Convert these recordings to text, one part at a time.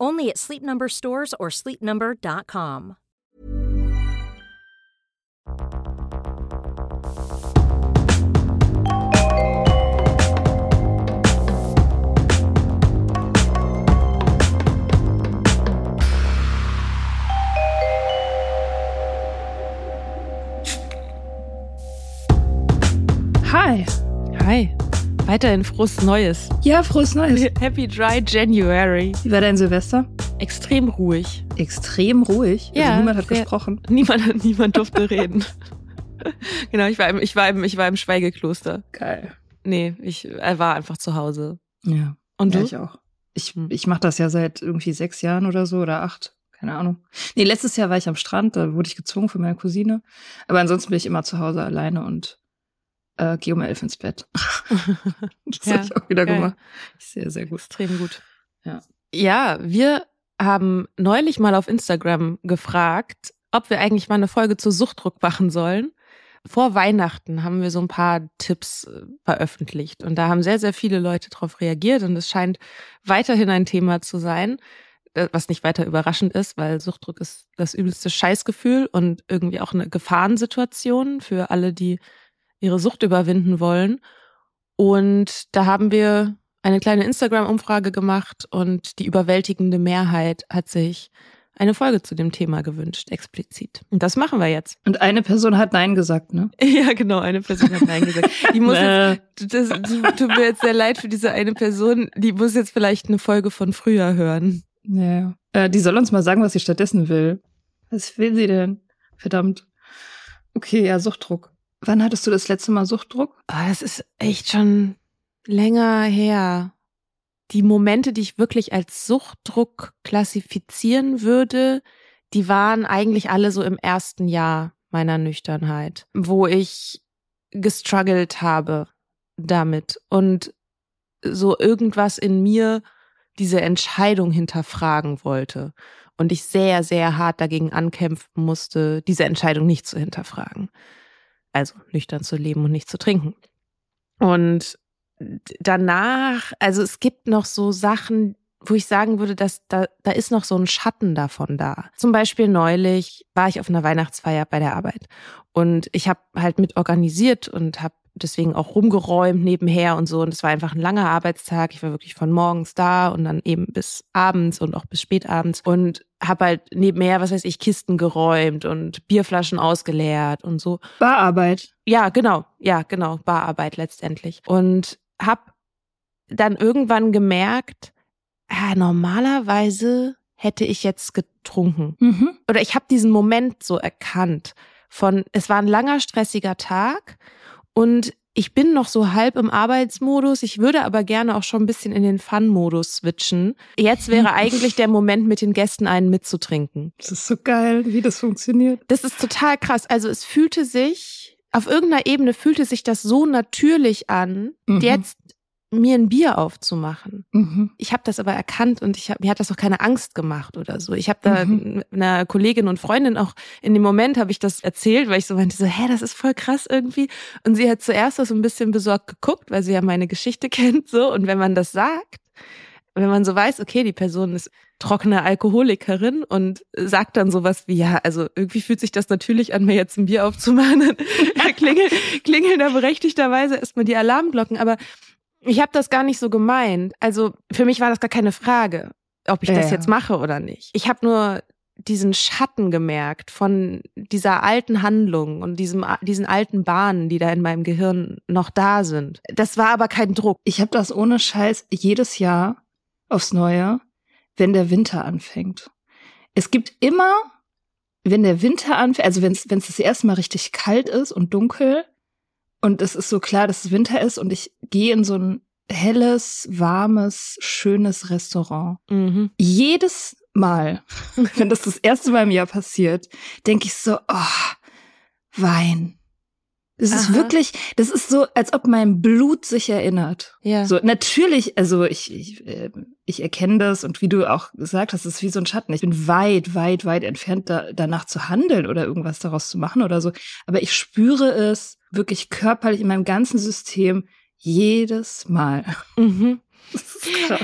Only at Sleep Number stores or sleepnumber.com. Hi. Hi, weiterhin frohes Neues. Ja, frohes Neues. Happy Dry January. Wie war dein Silvester? Extrem ruhig. Extrem ruhig. Ja, also niemand hat sehr- gesprochen. Niemand, niemand durfte reden. genau, ich war, im, ich, war im, ich war im Schweigekloster. Geil. Nee, ich er war einfach zu Hause. Ja. Und ja, du? ich auch. Ich, Hm. ich mache das ja seit irgendwie sechs Jahren oder so oder acht. Keine Ahnung. Nee, letztes Jahr war ich am Strand, da wurde ich gezwungen von meiner Cousine. Aber ansonsten bin ich immer zu Hause alleine und äh, gehe um elf ins Bett. das Ja, habe ich auch wieder geil. gemacht. Sehr, sehr gut. Extrem gut. Ja. Ja, wir haben neulich mal auf Instagram gefragt, ob wir eigentlich mal eine Folge zu Suchtdruck machen sollen. Vor Weihnachten haben wir so ein paar Tipps äh, veröffentlicht und da haben sehr, sehr viele Leute darauf reagiert und es scheint weiterhin ein Thema zu sein, äh, was nicht weiter überraschend ist, weil Suchtdruck ist das übelste Scheißgefühl und irgendwie auch eine Gefahrensituation für alle, die ihre Sucht überwinden wollen. Und da haben wir eine kleine Instagram-Umfrage gemacht und die überwältigende Mehrheit hat sich eine Folge zu dem Thema gewünscht, explizit. Und das machen wir jetzt. Und eine Person hat Nein gesagt, ne? Ja, genau, eine Person hat Nein gesagt. Die muss jetzt, das, das tut mir jetzt sehr leid für diese eine Person, die muss jetzt vielleicht eine Folge von früher hören. Ja. Äh, die soll uns mal sagen, was sie stattdessen will. Was will sie denn? Verdammt. Okay, ja, Suchtdruck. Wann hattest du das letzte Mal Suchtdruck? Aber das ist echt schon länger her. Die Momente, die ich wirklich als Suchtdruck klassifizieren würde, die waren eigentlich alle so im ersten Jahr meiner Nüchternheit, wo ich gestruggelt habe damit und so irgendwas in mir diese Entscheidung hinterfragen wollte und ich sehr, sehr hart dagegen ankämpfen musste, diese Entscheidung nicht zu hinterfragen. Also nüchtern zu leben und nicht zu trinken. Und danach, also es gibt noch so Sachen, wo ich sagen würde, dass da, da ist noch so ein Schatten davon da. Zum Beispiel neulich war ich auf einer Weihnachtsfeier bei der Arbeit und ich habe halt mit organisiert und habe deswegen auch rumgeräumt nebenher und so. Und es war einfach ein langer Arbeitstag. Ich war wirklich von morgens da und dann eben bis abends und auch bis spätabends und habe halt nebenher, was weiß ich, Kisten geräumt und Bierflaschen ausgeleert und so. Bararbeit. Ja, genau. Ja, genau. Bararbeit letztendlich. Und habe dann irgendwann gemerkt, ja, normalerweise hätte ich jetzt getrunken. Mhm. Oder ich habe diesen Moment so erkannt von, es war ein langer, stressiger Tag und ich bin noch so halb im Arbeitsmodus. Ich würde aber gerne auch schon ein bisschen in den Fun-Modus switchen. Jetzt wäre eigentlich der Moment, mit den Gästen einen mitzutrinken. Das ist so geil, wie das funktioniert. Das ist total krass. Also es fühlte sich, auf irgendeiner Ebene fühlte sich das so natürlich an, Mhm. jetzt mir ein Bier aufzumachen. Mhm. Ich habe das aber erkannt und ich hab, mir hat das auch keine Angst gemacht oder so. Ich habe da Mhm. einer Kollegin und Freundin auch in dem Moment habe ich das erzählt, weil ich so meinte so, hä, das ist voll krass irgendwie. Und sie hat zuerst so ein bisschen besorgt geguckt, weil sie ja meine Geschichte kennt so. Und wenn man das sagt, wenn man so weiß, okay, die Person ist trockene Alkoholikerin und sagt dann sowas wie, ja, also irgendwie fühlt sich das natürlich an, mir jetzt ein Bier aufzumachen, klingeln, klingeln da berechtigterweise erstmal die Alarmglocken. Aber ich habe das gar nicht so gemeint. Also für mich war das gar keine Frage, ob ich das Ja. jetzt mache oder nicht. Ich habe nur diesen Schatten gemerkt von dieser alten Handlung und diesem, diesen alten Bahnen, die da in meinem Gehirn noch da sind. Das war aber kein Druck. Ich habe das ohne Scheiß jedes Jahr aufs Neue, wenn der Winter anfängt. Es gibt immer, wenn der Winter anfängt, also wenn es das erste Mal richtig kalt ist und dunkel und es ist so klar, dass es Winter ist und ich gehe in so ein helles, warmes, schönes Restaurant. Mhm. Jedes Mal, wenn das das erste Mal im Jahr passiert, denke ich so, oh, Wein. Das ist Aha. wirklich, das ist so, als ob mein Blut sich erinnert. Ja. So, natürlich, also ich, ich, äh, ich erkenne das und wie du auch gesagt hast, es ist wie so ein Schatten. Ich bin weit, weit, weit entfernt, da, danach zu handeln oder irgendwas daraus zu machen oder so. Aber ich spüre es wirklich körperlich in meinem ganzen System jedes Mal. Mhm. Das ist krass.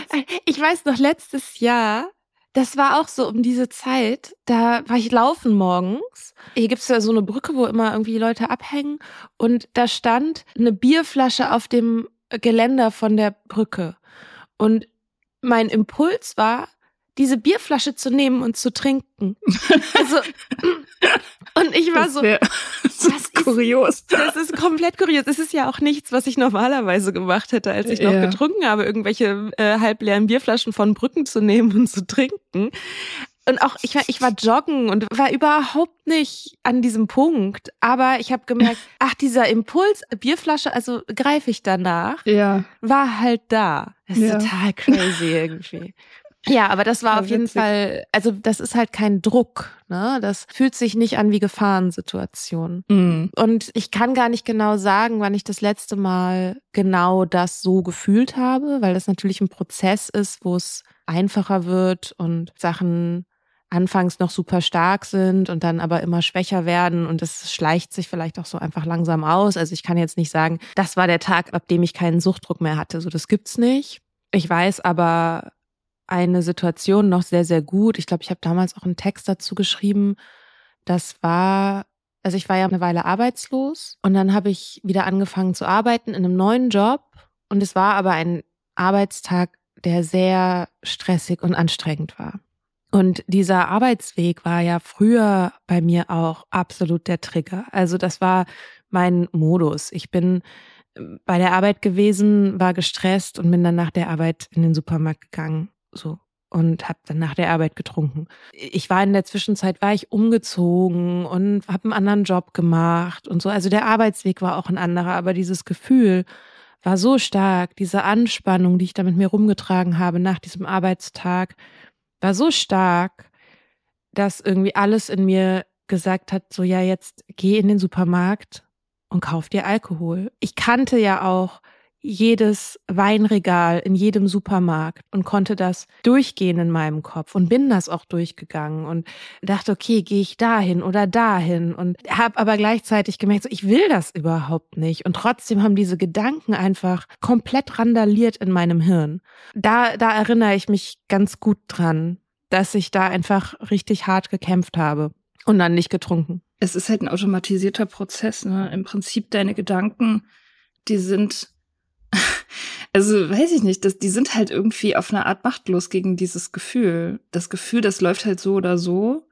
Ich weiß noch, letztes Jahr, das war auch so um diese Zeit, da war ich laufen morgens. Hier gibt's ja so eine Brücke, wo immer irgendwie Leute abhängen. Und da stand eine Bierflasche auf dem Geländer von der Brücke. Und mein Impuls war, diese Bierflasche zu nehmen und zu trinken. Also, und ich war Das so, wär, das ist kurios. das ist komplett kurios. Es ist ja auch nichts, was ich normalerweise gemacht hätte, als ich noch Ja. getrunken habe, irgendwelche äh, halbleeren Bierflaschen von Brücken zu nehmen und zu trinken. Und auch ich war, ich war joggen und war überhaupt nicht an diesem Punkt. Aber ich habe gemerkt, ach, dieser Impuls, Bierflasche, also greife ich danach, Ja. war halt da. Das ist Ja. total crazy irgendwie. Ja, aber das war Ja, auf jeden witzig. Fall, also das ist halt kein Druck, ne? Das fühlt sich nicht an wie Gefahrensituation. Mhm. Und ich kann gar nicht genau sagen, wann ich das letzte Mal genau das so gefühlt habe, weil das natürlich ein Prozess ist, wo es einfacher wird und Sachen anfangs noch super stark sind und dann aber immer schwächer werden und es schleicht sich vielleicht auch so einfach langsam aus. Also ich kann jetzt nicht sagen, das war der Tag, ab dem ich keinen Suchtdruck mehr hatte. So, das gibt's nicht. Ich weiß aber eine Situation noch sehr, sehr gut. Ich glaube, ich habe damals auch einen Text dazu geschrieben. Das war also ich war ja eine Weile arbeitslos und dann habe ich wieder angefangen zu arbeiten in einem neuen Job und es war aber ein Arbeitstag, der sehr stressig und anstrengend war. Und dieser Arbeitsweg war ja früher bei mir auch absolut der Trigger. Also das war mein Modus. Ich bin bei der Arbeit gewesen, war gestresst und bin dann nach der Arbeit in den Supermarkt gegangen. So und habe dann nach der Arbeit getrunken. Ich war in der Zwischenzeit war ich umgezogen und habe einen anderen Job gemacht und so. Also der Arbeitsweg war auch ein anderer, aber dieses Gefühl war so stark, diese Anspannung, die ich da mit mir rumgetragen habe nach diesem Arbeitstag, war so stark, dass irgendwie alles in mir gesagt hat, so ja, jetzt geh in den Supermarkt und kauf dir Alkohol. Ich kannte ja auch jedes Weinregal in jedem Supermarkt und konnte das durchgehen in meinem Kopf und bin das auch durchgegangen und dachte, okay, gehe ich dahin oder dahin und habe aber gleichzeitig gemerkt, so, ich will das überhaupt nicht und trotzdem haben diese Gedanken einfach komplett randaliert in meinem Hirn. Da, da erinnere ich mich ganz gut dran, dass ich da einfach richtig hart gekämpft habe und dann nicht getrunken. Es ist halt ein automatisierter Prozess, ne? Im Prinzip deine Gedanken, die sind also weiß ich nicht, das, die sind halt irgendwie auf eine Art machtlos gegen dieses Gefühl. Das Gefühl, das läuft halt so oder so.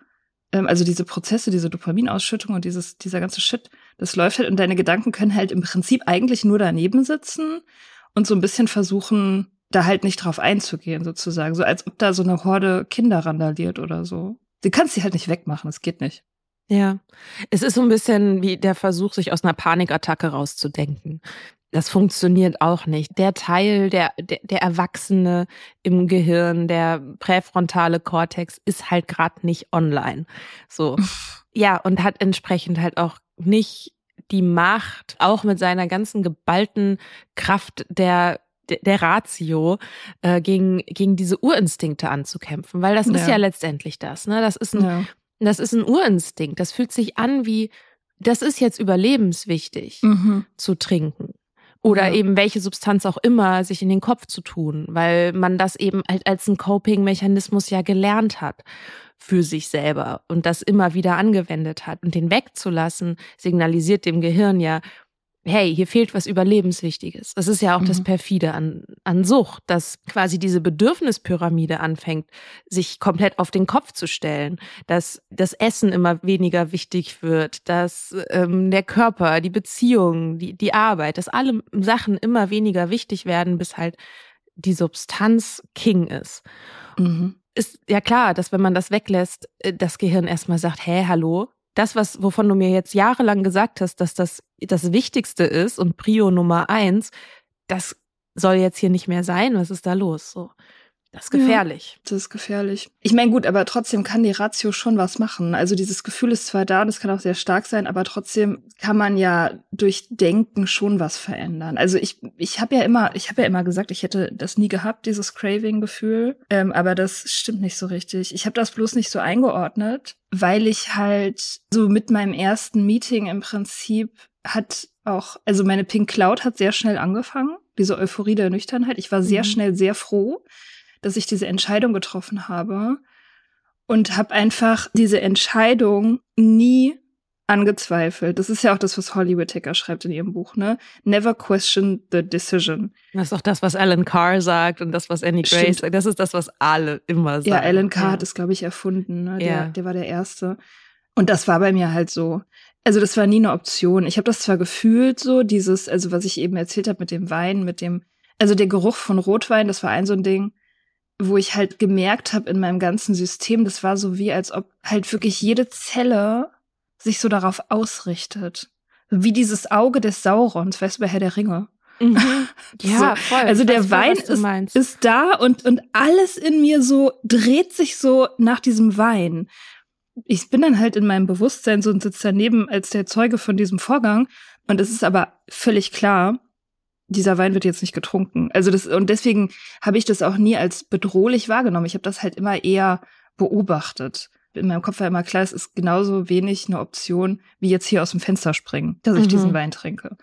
Ähm, also diese Prozesse, diese Dopaminausschüttung und dieses, dieser ganze Shit, das läuft halt und deine Gedanken können halt im Prinzip eigentlich nur daneben sitzen und so ein bisschen versuchen, da halt nicht drauf einzugehen, sozusagen. So als ob da so eine Horde Kinder randaliert oder so. Du kannst sie halt nicht wegmachen, es geht nicht. Ja, es ist so ein bisschen wie der Versuch, sich aus einer Panikattacke rauszudenken. Das funktioniert auch nicht. Der Teil, der, der, der Erwachsene im Gehirn, der präfrontale Kortex ist halt gerade nicht online. So. Ja, und hat entsprechend halt auch nicht die Macht, auch mit seiner ganzen geballten Kraft der der Ratio äh, gegen gegen diese Urinstinkte anzukämpfen, weil das ja. ist ja letztendlich das, ne? Das ist ein ja. das ist ein Urinstinkt. Das fühlt sich an wie das ist jetzt überlebenswichtig mhm. zu trinken oder ja. eben welche Substanz auch immer sich in den Kopf zu tun, weil man das eben halt als ein Coping-Mechanismus ja gelernt hat für sich selber und das immer wieder angewendet hat. Und den wegzulassen, signalisiert dem Gehirn ja, hey, hier fehlt was Überlebenswichtiges. Das ist ja auch mhm. das Perfide an, an Sucht, dass quasi diese Bedürfnispyramide anfängt, sich komplett auf den Kopf zu stellen, dass das Essen immer weniger wichtig wird, dass ähm, der Körper, die Beziehung, die, die Arbeit, dass alle Sachen immer weniger wichtig werden, bis halt die Substanz King ist. Mhm. Ist ja klar, dass wenn man das weglässt, äh, das Gehirn erstmal sagt, hä, hallo, das, was, wovon du mir jetzt jahrelang gesagt hast, dass das das Wichtigste ist und Prio Nummer eins, das soll jetzt hier nicht mehr sein. Was ist da los? So. Das ist gefährlich. Ja, das ist gefährlich. Ich meine, gut, aber trotzdem kann die Ratio schon was machen. Also dieses Gefühl ist zwar da und es kann auch sehr stark sein, aber trotzdem kann man ja durch Denken schon was verändern. Also ich, ich habe ja immer, ich habe ja immer gesagt, ich hätte das nie gehabt, dieses Craving-Gefühl. Ähm, aber das stimmt nicht so richtig. Ich habe das bloß nicht so eingeordnet, weil ich halt so mit meinem ersten Meeting im Prinzip hat auch, also meine Pink Cloud hat sehr schnell angefangen, diese Euphorie der Nüchternheit. Ich war sehr mhm. schnell sehr froh dass ich diese Entscheidung getroffen habe und habe einfach diese Entscheidung nie angezweifelt. Das ist ja auch das, was Holly Whittaker schreibt in ihrem Buch, ne? Never question the decision. Das ist auch das, was Alan Carr sagt und das, was Annie Gray sagt. Das ist das, was alle immer sagen. Ja, Alan Carr ja. hat es, glaube ich, erfunden. Ne? Der, ja. der war der Erste. Und das war bei mir halt so. Also das war nie eine Option. Ich habe das zwar gefühlt so, dieses, also was ich eben erzählt habe mit dem Wein, mit dem, also der Geruch von Rotwein, das war ein so ein Ding wo ich halt gemerkt habe in meinem ganzen System, das war so wie, als ob halt wirklich jede Zelle sich so darauf ausrichtet. Wie dieses Auge des Saurons, weißt du, bei Herr der Ringe. Mhm. Ja, so. voll. Also der Wein voll, ist, ist da und, und alles in mir so dreht sich so nach diesem Wein. Ich bin dann halt in meinem Bewusstsein so und sitze daneben als der Zeuge von diesem Vorgang. Und es ist aber völlig klar, dieser Wein wird jetzt nicht getrunken. Also das und deswegen habe ich das auch nie als bedrohlich wahrgenommen. Ich habe das halt immer eher beobachtet. In meinem Kopf war immer klar, es ist genauso wenig eine Option wie jetzt hier aus dem Fenster springen, dass ich mhm. diesen Wein trinke.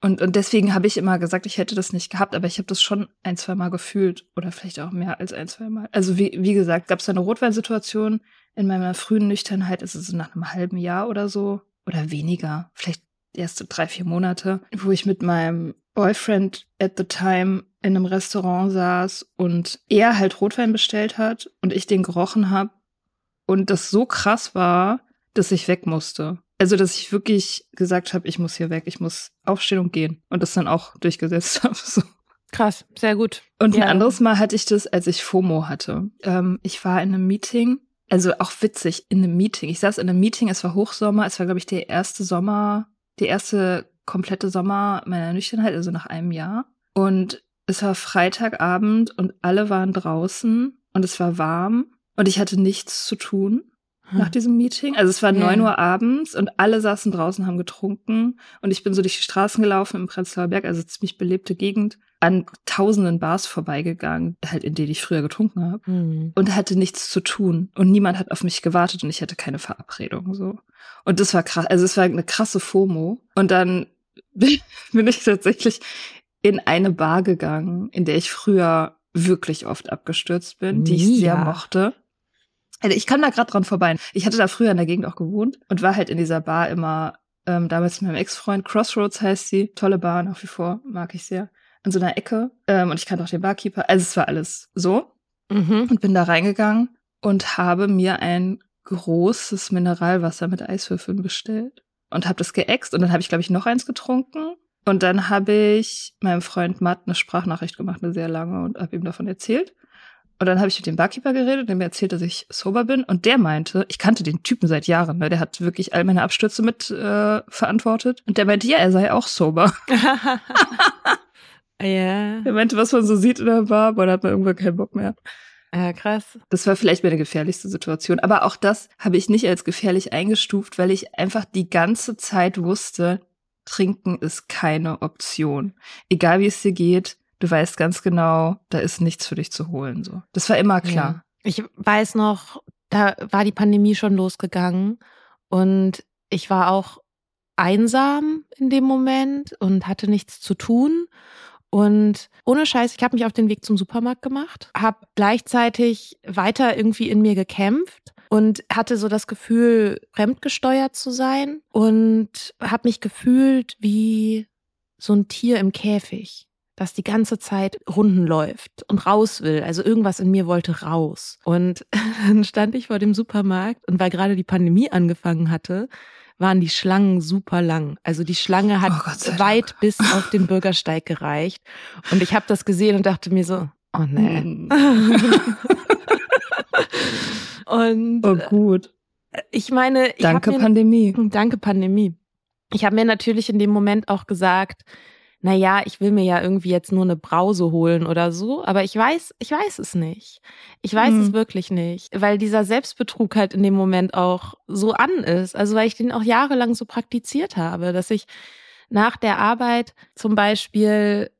Und, und deswegen habe ich immer gesagt, ich hätte das nicht gehabt, aber ich habe das schon ein, zwei Mal gefühlt oder vielleicht auch mehr als ein, zwei Mal. Also wie, wie gesagt, gab es eine Rotweinsituation in meiner frühen Nüchternheit, ist es so nach einem halben Jahr oder so oder weniger, vielleicht erste drei, vier Monate, wo ich mit meinem Boyfriend at the time in einem Restaurant saß und er halt Rotwein bestellt hat und ich den gerochen habe und das so krass war, dass ich weg musste. Also, dass ich wirklich gesagt habe, ich muss hier weg, ich muss aufstehen und gehen und das dann auch durchgesetzt habe. So. Krass, sehr gut. Und ja. ein anderes Mal hatte ich das, als ich FOMO hatte. Ähm, ich war in einem Meeting, also auch witzig, in einem Meeting. Ich saß in einem Meeting, es war Hochsommer, es war, glaube ich, der erste Sommer, die erste komplette Sommer meiner Nüchternheit, also nach einem Jahr. Und es war Freitagabend und alle waren draußen und es war warm und ich hatte nichts zu tun. hm. nach diesem Meeting. Also es war neun Uhr abends und alle saßen draußen, haben getrunken. Und ich bin so durch die Straßen gelaufen im Prenzlauer Berg, also ziemlich belebte Gegend, an tausenden Bars vorbeigegangen, halt in denen ich früher getrunken habe. Hm. Und hatte nichts zu tun. Und niemand hat auf mich gewartet und ich hatte keine Verabredung. so. Und das war krass. Also es war eine krasse FOMO. Und dann bin ich tatsächlich in eine Bar gegangen, in der ich früher wirklich oft abgestürzt bin, die ich sehr mochte. Also ich kam da gerade dran vorbei. Ich hatte da früher in der Gegend auch gewohnt und war halt in dieser Bar immer ähm, damals mit meinem Ex-Freund. Crossroads heißt sie. Tolle Bar nach wie vor, mag ich sehr. In so einer Ecke. Ähm, und ich kannte auch den Barkeeper. Also es war alles so. Mhm. Und bin da reingegangen und habe mir ein großes Mineralwasser mit Eiswürfeln bestellt. Und habe das geäxt und dann habe ich, glaube ich, noch eins getrunken. Und dann habe ich meinem Freund Matt eine Sprachnachricht gemacht, eine sehr lange, und habe ihm davon erzählt. Und dann habe ich mit dem Barkeeper geredet, der mir erzählt, dass ich sober bin. Und der meinte, ich kannte den Typen seit Jahren, ne? der hat wirklich all meine Abstürze mit äh, verantwortet. Und der meinte, ja, er sei auch sober. Ja. yeah. Er meinte, was man so sieht in der Bar, boah, da hat man irgendwann keinen Bock mehr. Ja, krass. Das war vielleicht meine gefährlichste Situation. Aber auch das habe ich nicht als gefährlich eingestuft, weil ich einfach die ganze Zeit wusste, trinken ist keine Option. Egal wie es dir geht, du weißt ganz genau, da ist nichts für dich zu holen. So, das war immer klar. Ja. Ich weiß noch, da war die Pandemie schon losgegangen und ich war auch einsam in dem Moment und hatte nichts zu tun. Und ohne Scheiß, ich habe mich auf den Weg zum Supermarkt gemacht, habe gleichzeitig weiter irgendwie in mir gekämpft und hatte so das Gefühl, fremdgesteuert zu sein und habe mich gefühlt wie so ein Tier im Käfig das die ganze Zeit Runden läuft und raus will. Also irgendwas in mir wollte raus. Und dann stand ich vor dem Supermarkt und weil gerade die Pandemie angefangen hatte, waren die Schlangen super lang. Also die Schlange hat oh weit Dank. bis auf den Bürgersteig gereicht. Und ich habe das gesehen und dachte mir so, oh nee. Hm. und oh gut. Ich meine, ich danke mir, Pandemie. Danke Pandemie. Ich habe mir natürlich in dem Moment auch gesagt, na ja, ich will mir ja irgendwie jetzt nur eine Brause holen oder so, aber ich weiß, ich weiß es nicht. Ich weiß mhm. es wirklich nicht, weil dieser Selbstbetrug halt in dem Moment auch so an ist. Also weil ich den auch jahrelang so praktiziert habe, dass ich nach der Arbeit zum Beispiel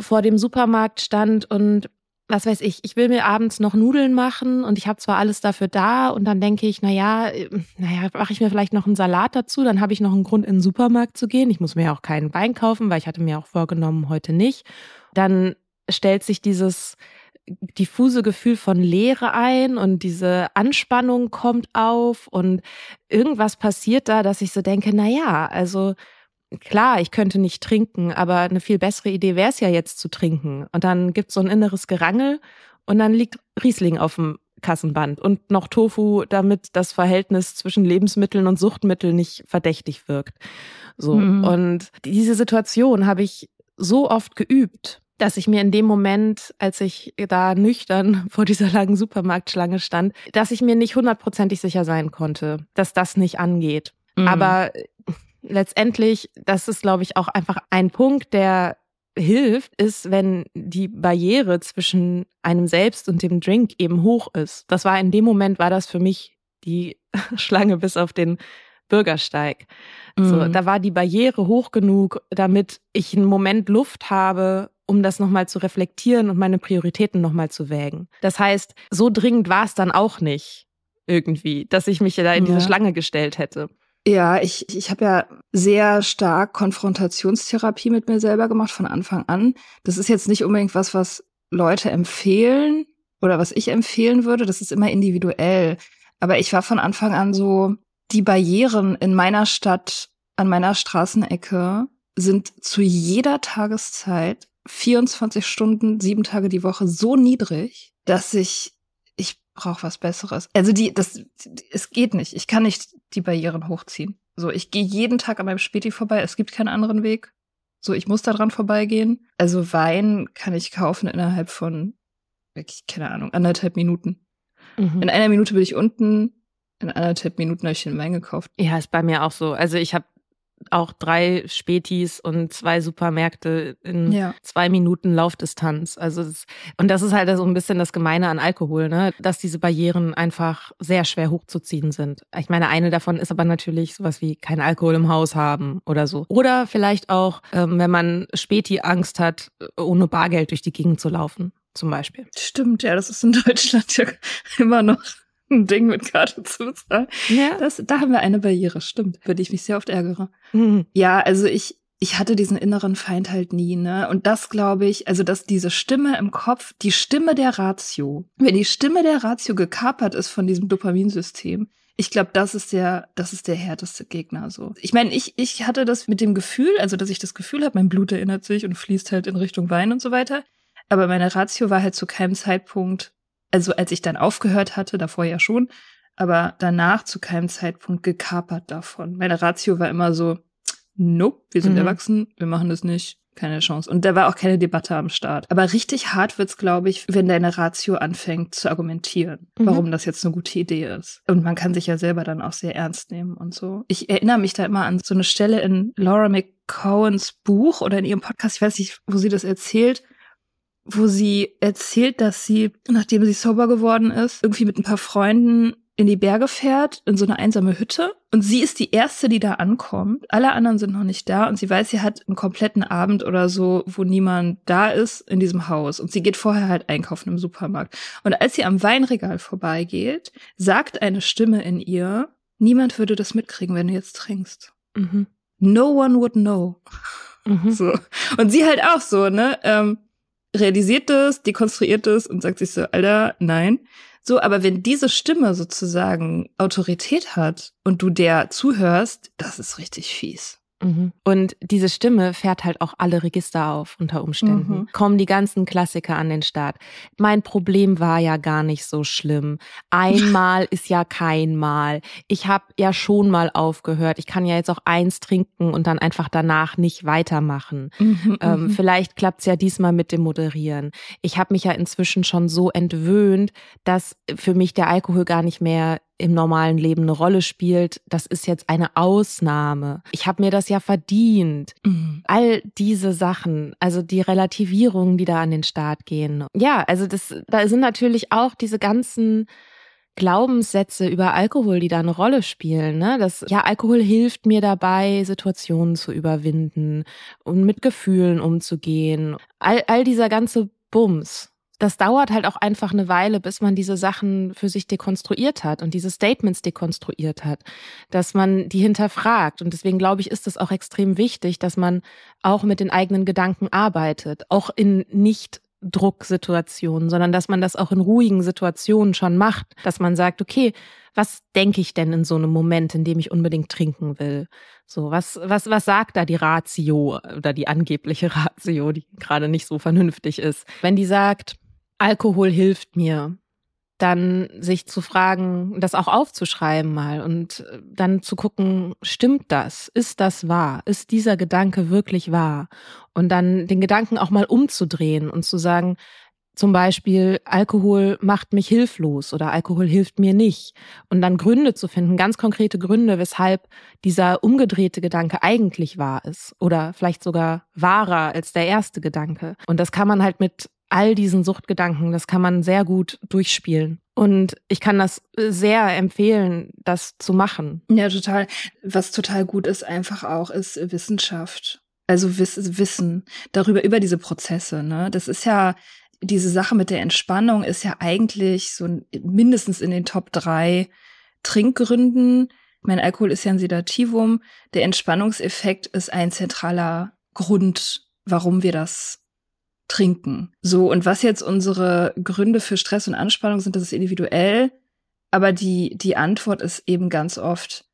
vor dem Supermarkt stand und was weiß ich, ich will mir abends noch Nudeln machen und ich habe zwar alles dafür da und dann denke ich, naja, naja, mache ich mir vielleicht noch einen Salat dazu, dann habe ich noch einen Grund in den Supermarkt zu gehen. Ich muss mir ja auch keinen Wein kaufen, weil ich hatte mir auch vorgenommen, heute nicht. Dann stellt sich dieses diffuse Gefühl von Leere ein und diese Anspannung kommt auf und irgendwas passiert da, dass ich so denke, na ja, also klar, ich könnte nicht trinken, aber eine viel bessere Idee wäre es ja jetzt zu trinken. Und dann gibt es so ein inneres Gerangel und dann liegt Riesling auf dem Kassenband und noch Tofu, damit das Verhältnis zwischen Lebensmitteln und Suchtmitteln nicht verdächtig wirkt. So. Mhm. Und diese Situation habe ich so oft geübt, dass ich mir in dem Moment, als ich da nüchtern vor dieser langen Supermarktschlange stand, dass ich mir nicht hundertprozentig sicher sein konnte, dass das nicht angeht. Mhm. Aber letztendlich, das ist, glaube ich, auch einfach ein Punkt, der hilft, ist, wenn die Barriere zwischen einem selbst und dem Drink eben hoch ist. Das war in dem Moment, war das für mich die Schlange bis auf den Bürgersteig. Mhm. So, da war die Barriere hoch genug, damit ich einen Moment Luft habe, um das nochmal zu reflektieren und meine Prioritäten nochmal zu wägen. Das heißt, so dringend war es dann auch nicht irgendwie, dass ich mich da in diese Schlange gestellt hätte. Ja, ich, ich habe ja sehr stark Konfrontationstherapie mit mir selber gemacht von Anfang an. Das ist jetzt nicht unbedingt was, was Leute empfehlen oder was ich empfehlen würde. Das ist immer individuell. Aber ich war von Anfang an so, die Barrieren in meiner Stadt, an meiner Straßenecke sind zu jeder Tageszeit 24 Stunden, sieben Tage die Woche so niedrig, dass ich brauche was Besseres. Also die, das, es geht nicht. Ich kann nicht die Barrieren hochziehen. So, ich gehe jeden Tag an meinem Späti vorbei. Es gibt keinen anderen Weg. So, ich muss da dran vorbeigehen. Also Wein kann ich kaufen innerhalb von, wirklich, keine Ahnung, anderthalb Minuten. Mhm. In einer Minute bin ich unten. In anderthalb Minuten habe ich den Wein gekauft. Ja, ist bei mir auch so. Also ich habe auch drei Spätis und zwei Supermärkte in Ja. zwei Minuten Laufdistanz. Also das, und das ist halt so ein bisschen das Gemeine an Alkohol, ne? dass diese Barrieren einfach sehr schwer hochzuziehen sind. Ich meine, eine davon ist aber natürlich sowas wie kein Alkohol im Haus haben oder so. Oder vielleicht auch, ähm, wenn man Späti Angst hat, ohne Bargeld durch die Gegend zu laufen, zum Beispiel. Stimmt, ja, das ist in Deutschland ja immer noch ein Ding mit Karte zu bezahlen. Ja. Das, da haben wir eine Barriere, stimmt, über die ich mich sehr oft ärgere. Mhm. Ja, also ich, ich hatte diesen inneren Feind halt nie, ne? Und das glaube ich, also dass diese Stimme im Kopf, die Stimme der Ratio, wenn die Stimme der Ratio gekapert ist von diesem Dopaminsystem, ich glaube, das ist der, das ist der härteste Gegner so. Ich meine, ich, ich hatte das mit dem Gefühl, also dass ich das Gefühl habe, mein Blut erinnert sich und fließt halt in Richtung Wein und so weiter. Aber meine Ratio war halt zu keinem Zeitpunkt, also als ich dann aufgehört hatte, davor ja schon, aber danach zu keinem Zeitpunkt gekapert davon. Meine Ratio war immer so, nope, wir sind Mhm. erwachsen, wir machen das nicht, keine Chance. Und da war auch keine Debatte am Start. Aber richtig hart wird's, glaube ich, wenn deine Ratio anfängt zu argumentieren, Mhm. warum das jetzt eine gute Idee ist. Und man kann sich ja selber dann auch sehr ernst nehmen und so. Ich erinnere mich da immer an so eine Stelle in Laura McCowans Buch oder in ihrem Podcast, ich weiß nicht, wo sie das erzählt, wo sie erzählt, dass sie, nachdem sie sober geworden ist, irgendwie mit ein paar Freunden in die Berge fährt, in so eine einsame Hütte. Und sie ist die Erste, die da ankommt. Alle anderen sind noch nicht da. Und sie weiß, sie hat einen kompletten Abend oder so, wo niemand da ist, in diesem Haus. Und sie geht vorher halt einkaufen im Supermarkt. Und als sie am Weinregal vorbeigeht, sagt eine Stimme in ihr, niemand würde das mitkriegen, wenn du jetzt trinkst. Mhm. No one would know. Mhm. So. Und sie halt auch so, ne? Ähm, realisiert das, dekonstruiert das und sagt sich so, Alter, nein. So, aber wenn diese Stimme sozusagen Autorität hat und du der zuhörst, das ist richtig fies. Mhm. Und diese Stimme fährt halt auch alle Register auf unter Umständen. Mhm. Kommen die ganzen Klassiker an den Start. Mein Problem war ja gar nicht so schlimm. Einmal ist ja kein Mal. Ich habe ja schon mal aufgehört. Ich kann ja jetzt auch eins trinken und dann einfach danach nicht weitermachen. Ähm, vielleicht klappt's ja diesmal mit dem Moderieren. Ich habe mich ja inzwischen schon so entwöhnt, dass für mich der Alkohol gar nicht mehr im normalen Leben eine Rolle spielt. Das ist jetzt eine Ausnahme. Ich habe mir das ja verdient. Mhm. All diese Sachen, also die Relativierungen, die da an den Start gehen. Ja, also das, da sind natürlich auch diese ganzen Glaubenssätze über Alkohol, die da eine Rolle spielen. Ne? Das, ja, Alkohol hilft mir dabei, Situationen zu überwinden und mit Gefühlen umzugehen. All, all dieser ganze Bums. Das dauert halt auch einfach eine Weile, bis man diese Sachen für sich dekonstruiert hat und diese Statements dekonstruiert hat, dass man die hinterfragt. Und deswegen glaube ich, ist es auch extrem wichtig, dass man auch mit den eigenen Gedanken arbeitet, auch in nicht Drucksituationen, sondern dass man das auch in ruhigen Situationen schon macht, dass man sagt, okay, was denke ich denn in so einem Moment, in dem ich unbedingt trinken will? So, was, was, was sagt da die Ratio oder die angebliche Ratio, die gerade nicht so vernünftig ist? Wenn die sagt, Alkohol hilft mir, dann sich zu fragen, das auch aufzuschreiben mal und dann zu gucken, stimmt das? Ist das wahr? Ist dieser Gedanke wirklich wahr? Und dann den Gedanken auch mal umzudrehen und zu sagen, zum Beispiel, Alkohol macht mich hilflos oder Alkohol hilft mir nicht. Und dann Gründe zu finden, ganz konkrete Gründe, weshalb dieser umgedrehte Gedanke eigentlich wahr ist oder vielleicht sogar wahrer als der erste Gedanke. Und das kann man halt mit all diesen Suchtgedanken, das kann man sehr gut durchspielen. Und ich kann das sehr empfehlen, das zu machen. Ja, total. Was total gut ist einfach auch, ist Wissenschaft. Also Wiss Wissen darüber, über diese Prozesse. Ne? Das ist ja, diese Sache mit der Entspannung ist ja eigentlich so mindestens in den Top drei Trinkgründen. Mein Alkohol ist ja ein Sedativum. Der Entspannungseffekt ist ein zentraler Grund, warum wir das trinken. So, und was jetzt unsere Gründe für Stress und Anspannung sind, das ist individuell. Aber die, die Antwort ist eben ganz oft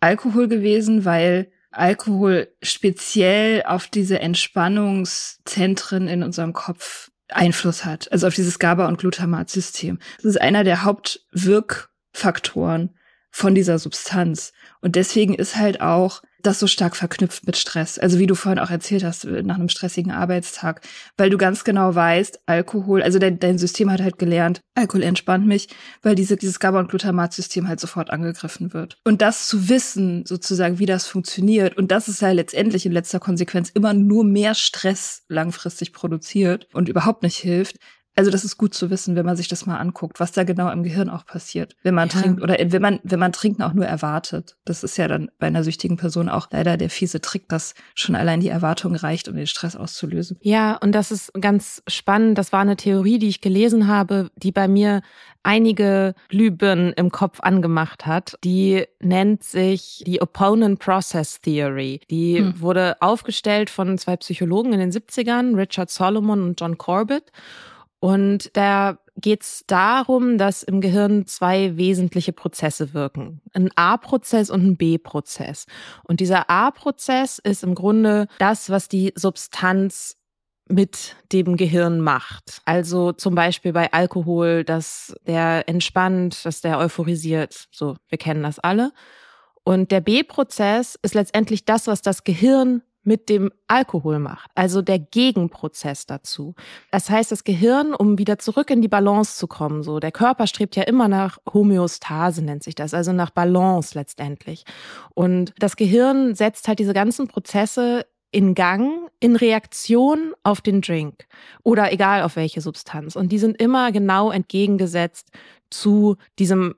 Alkohol gewesen, weil Alkohol speziell auf diese Entspannungszentren in unserem Kopf Einfluss hat. Also auf dieses GABA- und Glutamatsystem. Das ist einer der Hauptwirkfaktoren von dieser Substanz. Und deswegen ist halt auch das so stark verknüpft mit Stress. Also wie du vorhin auch erzählt hast, äh, nach einem stressigen Arbeitstag, weil du ganz genau weißt, Alkohol, also dein, dein System hat halt gelernt, Alkohol entspannt mich, weil diese, dieses GABA- und Glutamat-System halt sofort angegriffen wird. Und das zu wissen, sozusagen, wie das funktioniert, und das ist ja letztendlich in letzter Konsequenz immer nur mehr Stress langfristig produziert und überhaupt nicht hilft, also das ist gut zu wissen, wenn man sich das mal anguckt, was da genau im Gehirn auch passiert, wenn man ja. trinkt oder wenn man wenn man Trinken auch nur erwartet. Das ist ja dann bei einer süchtigen Person auch leider der fiese Trick, dass schon allein die Erwartung reicht, um den Stress auszulösen. Ja, und das ist ganz spannend. Das war eine Theorie, die ich gelesen habe, die bei mir einige Glühbirnen im Kopf angemacht hat. Die nennt sich die Opponent Process Theory. Die hm. wurde aufgestellt von zwei Psychologen in den 70ern, Richard Solomon und John Corbett. Und da geht es darum, dass im Gehirn zwei wesentliche Prozesse wirken. Ein A-Prozess und ein B-Prozess. Und dieser A-Prozess ist im Grunde das, was die Substanz mit dem Gehirn macht. Also zum Beispiel bei Alkohol, dass der entspannt, dass der euphorisiert. So, wir kennen das alle. Und der B-Prozess ist letztendlich das, was das Gehirn mit dem Alkohol macht, also der Gegenprozess dazu. Das heißt, das Gehirn, um wieder zurück in die Balance zu kommen, so der Körper strebt ja immer nach Homöostase nennt sich das, also nach Balance letztendlich. Und das Gehirn setzt halt diese ganzen Prozesse in Gang, in Reaktion auf den Drink oder egal auf welche Substanz. Und die sind immer genau entgegengesetzt zu diesem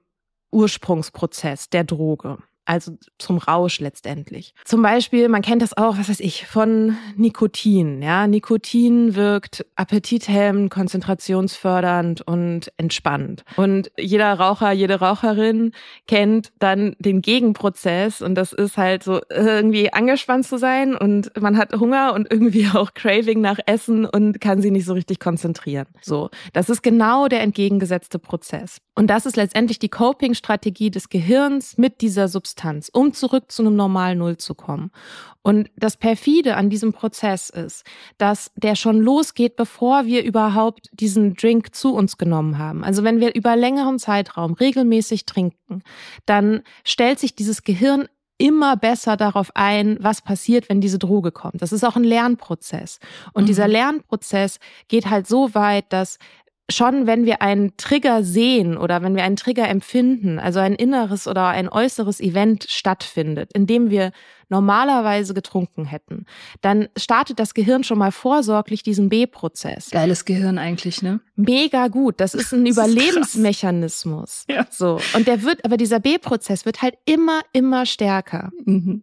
Ursprungsprozess der Droge also zum Rausch letztendlich. Zum Beispiel, man kennt das auch, was weiß ich, von Nikotin. Ja, Nikotin wirkt appetithemmend, konzentrationsfördernd und entspannend. Und jeder Raucher, jede Raucherin kennt dann den Gegenprozess und das ist halt so irgendwie angespannt zu sein und man hat Hunger und irgendwie auch Craving nach Essen und kann sich nicht so richtig konzentrieren. So, das ist genau der entgegengesetzte Prozess. Und das ist letztendlich die Coping-Strategie des Gehirns mit dieser Substanz, um zurück zu einem normalen Null zu kommen. Und das perfide an diesem Prozess ist, dass der schon losgeht, bevor wir überhaupt diesen Drink zu uns genommen haben. Also wenn wir über längeren Zeitraum regelmäßig trinken, dann stellt sich dieses Gehirn immer besser darauf ein, was passiert, wenn diese Droge kommt. Das ist auch ein Lernprozess. Und mhm. dieser Lernprozess geht halt so weit, dass schon, wenn wir einen Trigger sehen oder wenn wir einen Trigger empfinden, also ein inneres oder ein äußeres Event stattfindet, in dem wir normalerweise getrunken hätten, dann startet das Gehirn schon mal vorsorglich diesen B-Prozess. Geiles Gehirn eigentlich, ne? Mega gut. Das ist ein das Überlebensmechanismus. Ist ja. So. Und der wird, aber dieser B-Prozess wird halt immer, immer stärker. Mhm.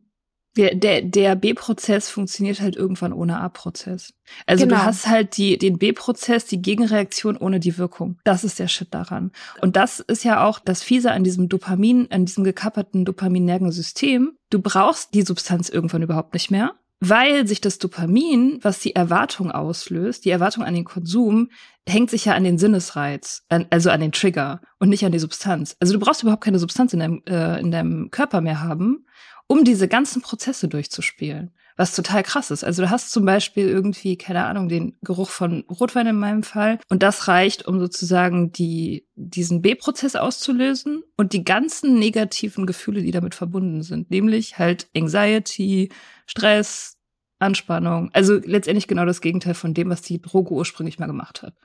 Der, der, der B-Prozess funktioniert halt irgendwann ohne A-Prozess. Also genau. du hast halt die, den B-Prozess, die Gegenreaktion ohne die Wirkung. Das ist der Shit daran. Und das ist ja auch das Fiese an diesem Dopamin, an diesem gekapperten dopaminergen System. Du brauchst die Substanz irgendwann überhaupt nicht mehr, weil sich das Dopamin, was die Erwartung auslöst, die Erwartung an den Konsum, hängt sich ja an den Sinnesreiz, also an den Trigger und nicht an die Substanz. Also du brauchst überhaupt keine Substanz in deinem, äh, in deinem Körper mehr haben, um diese ganzen Prozesse durchzuspielen. Was total krass ist. Also du hast zum Beispiel irgendwie, keine Ahnung, den Geruch von Rotwein in meinem Fall. Und das reicht, um sozusagen die, diesen B-Prozess auszulösen und die ganzen negativen Gefühle, die damit verbunden sind. Nämlich halt Anxiety, Stress, Anspannung. Also letztendlich genau das Gegenteil von dem, was die Droge ursprünglich mal gemacht hat.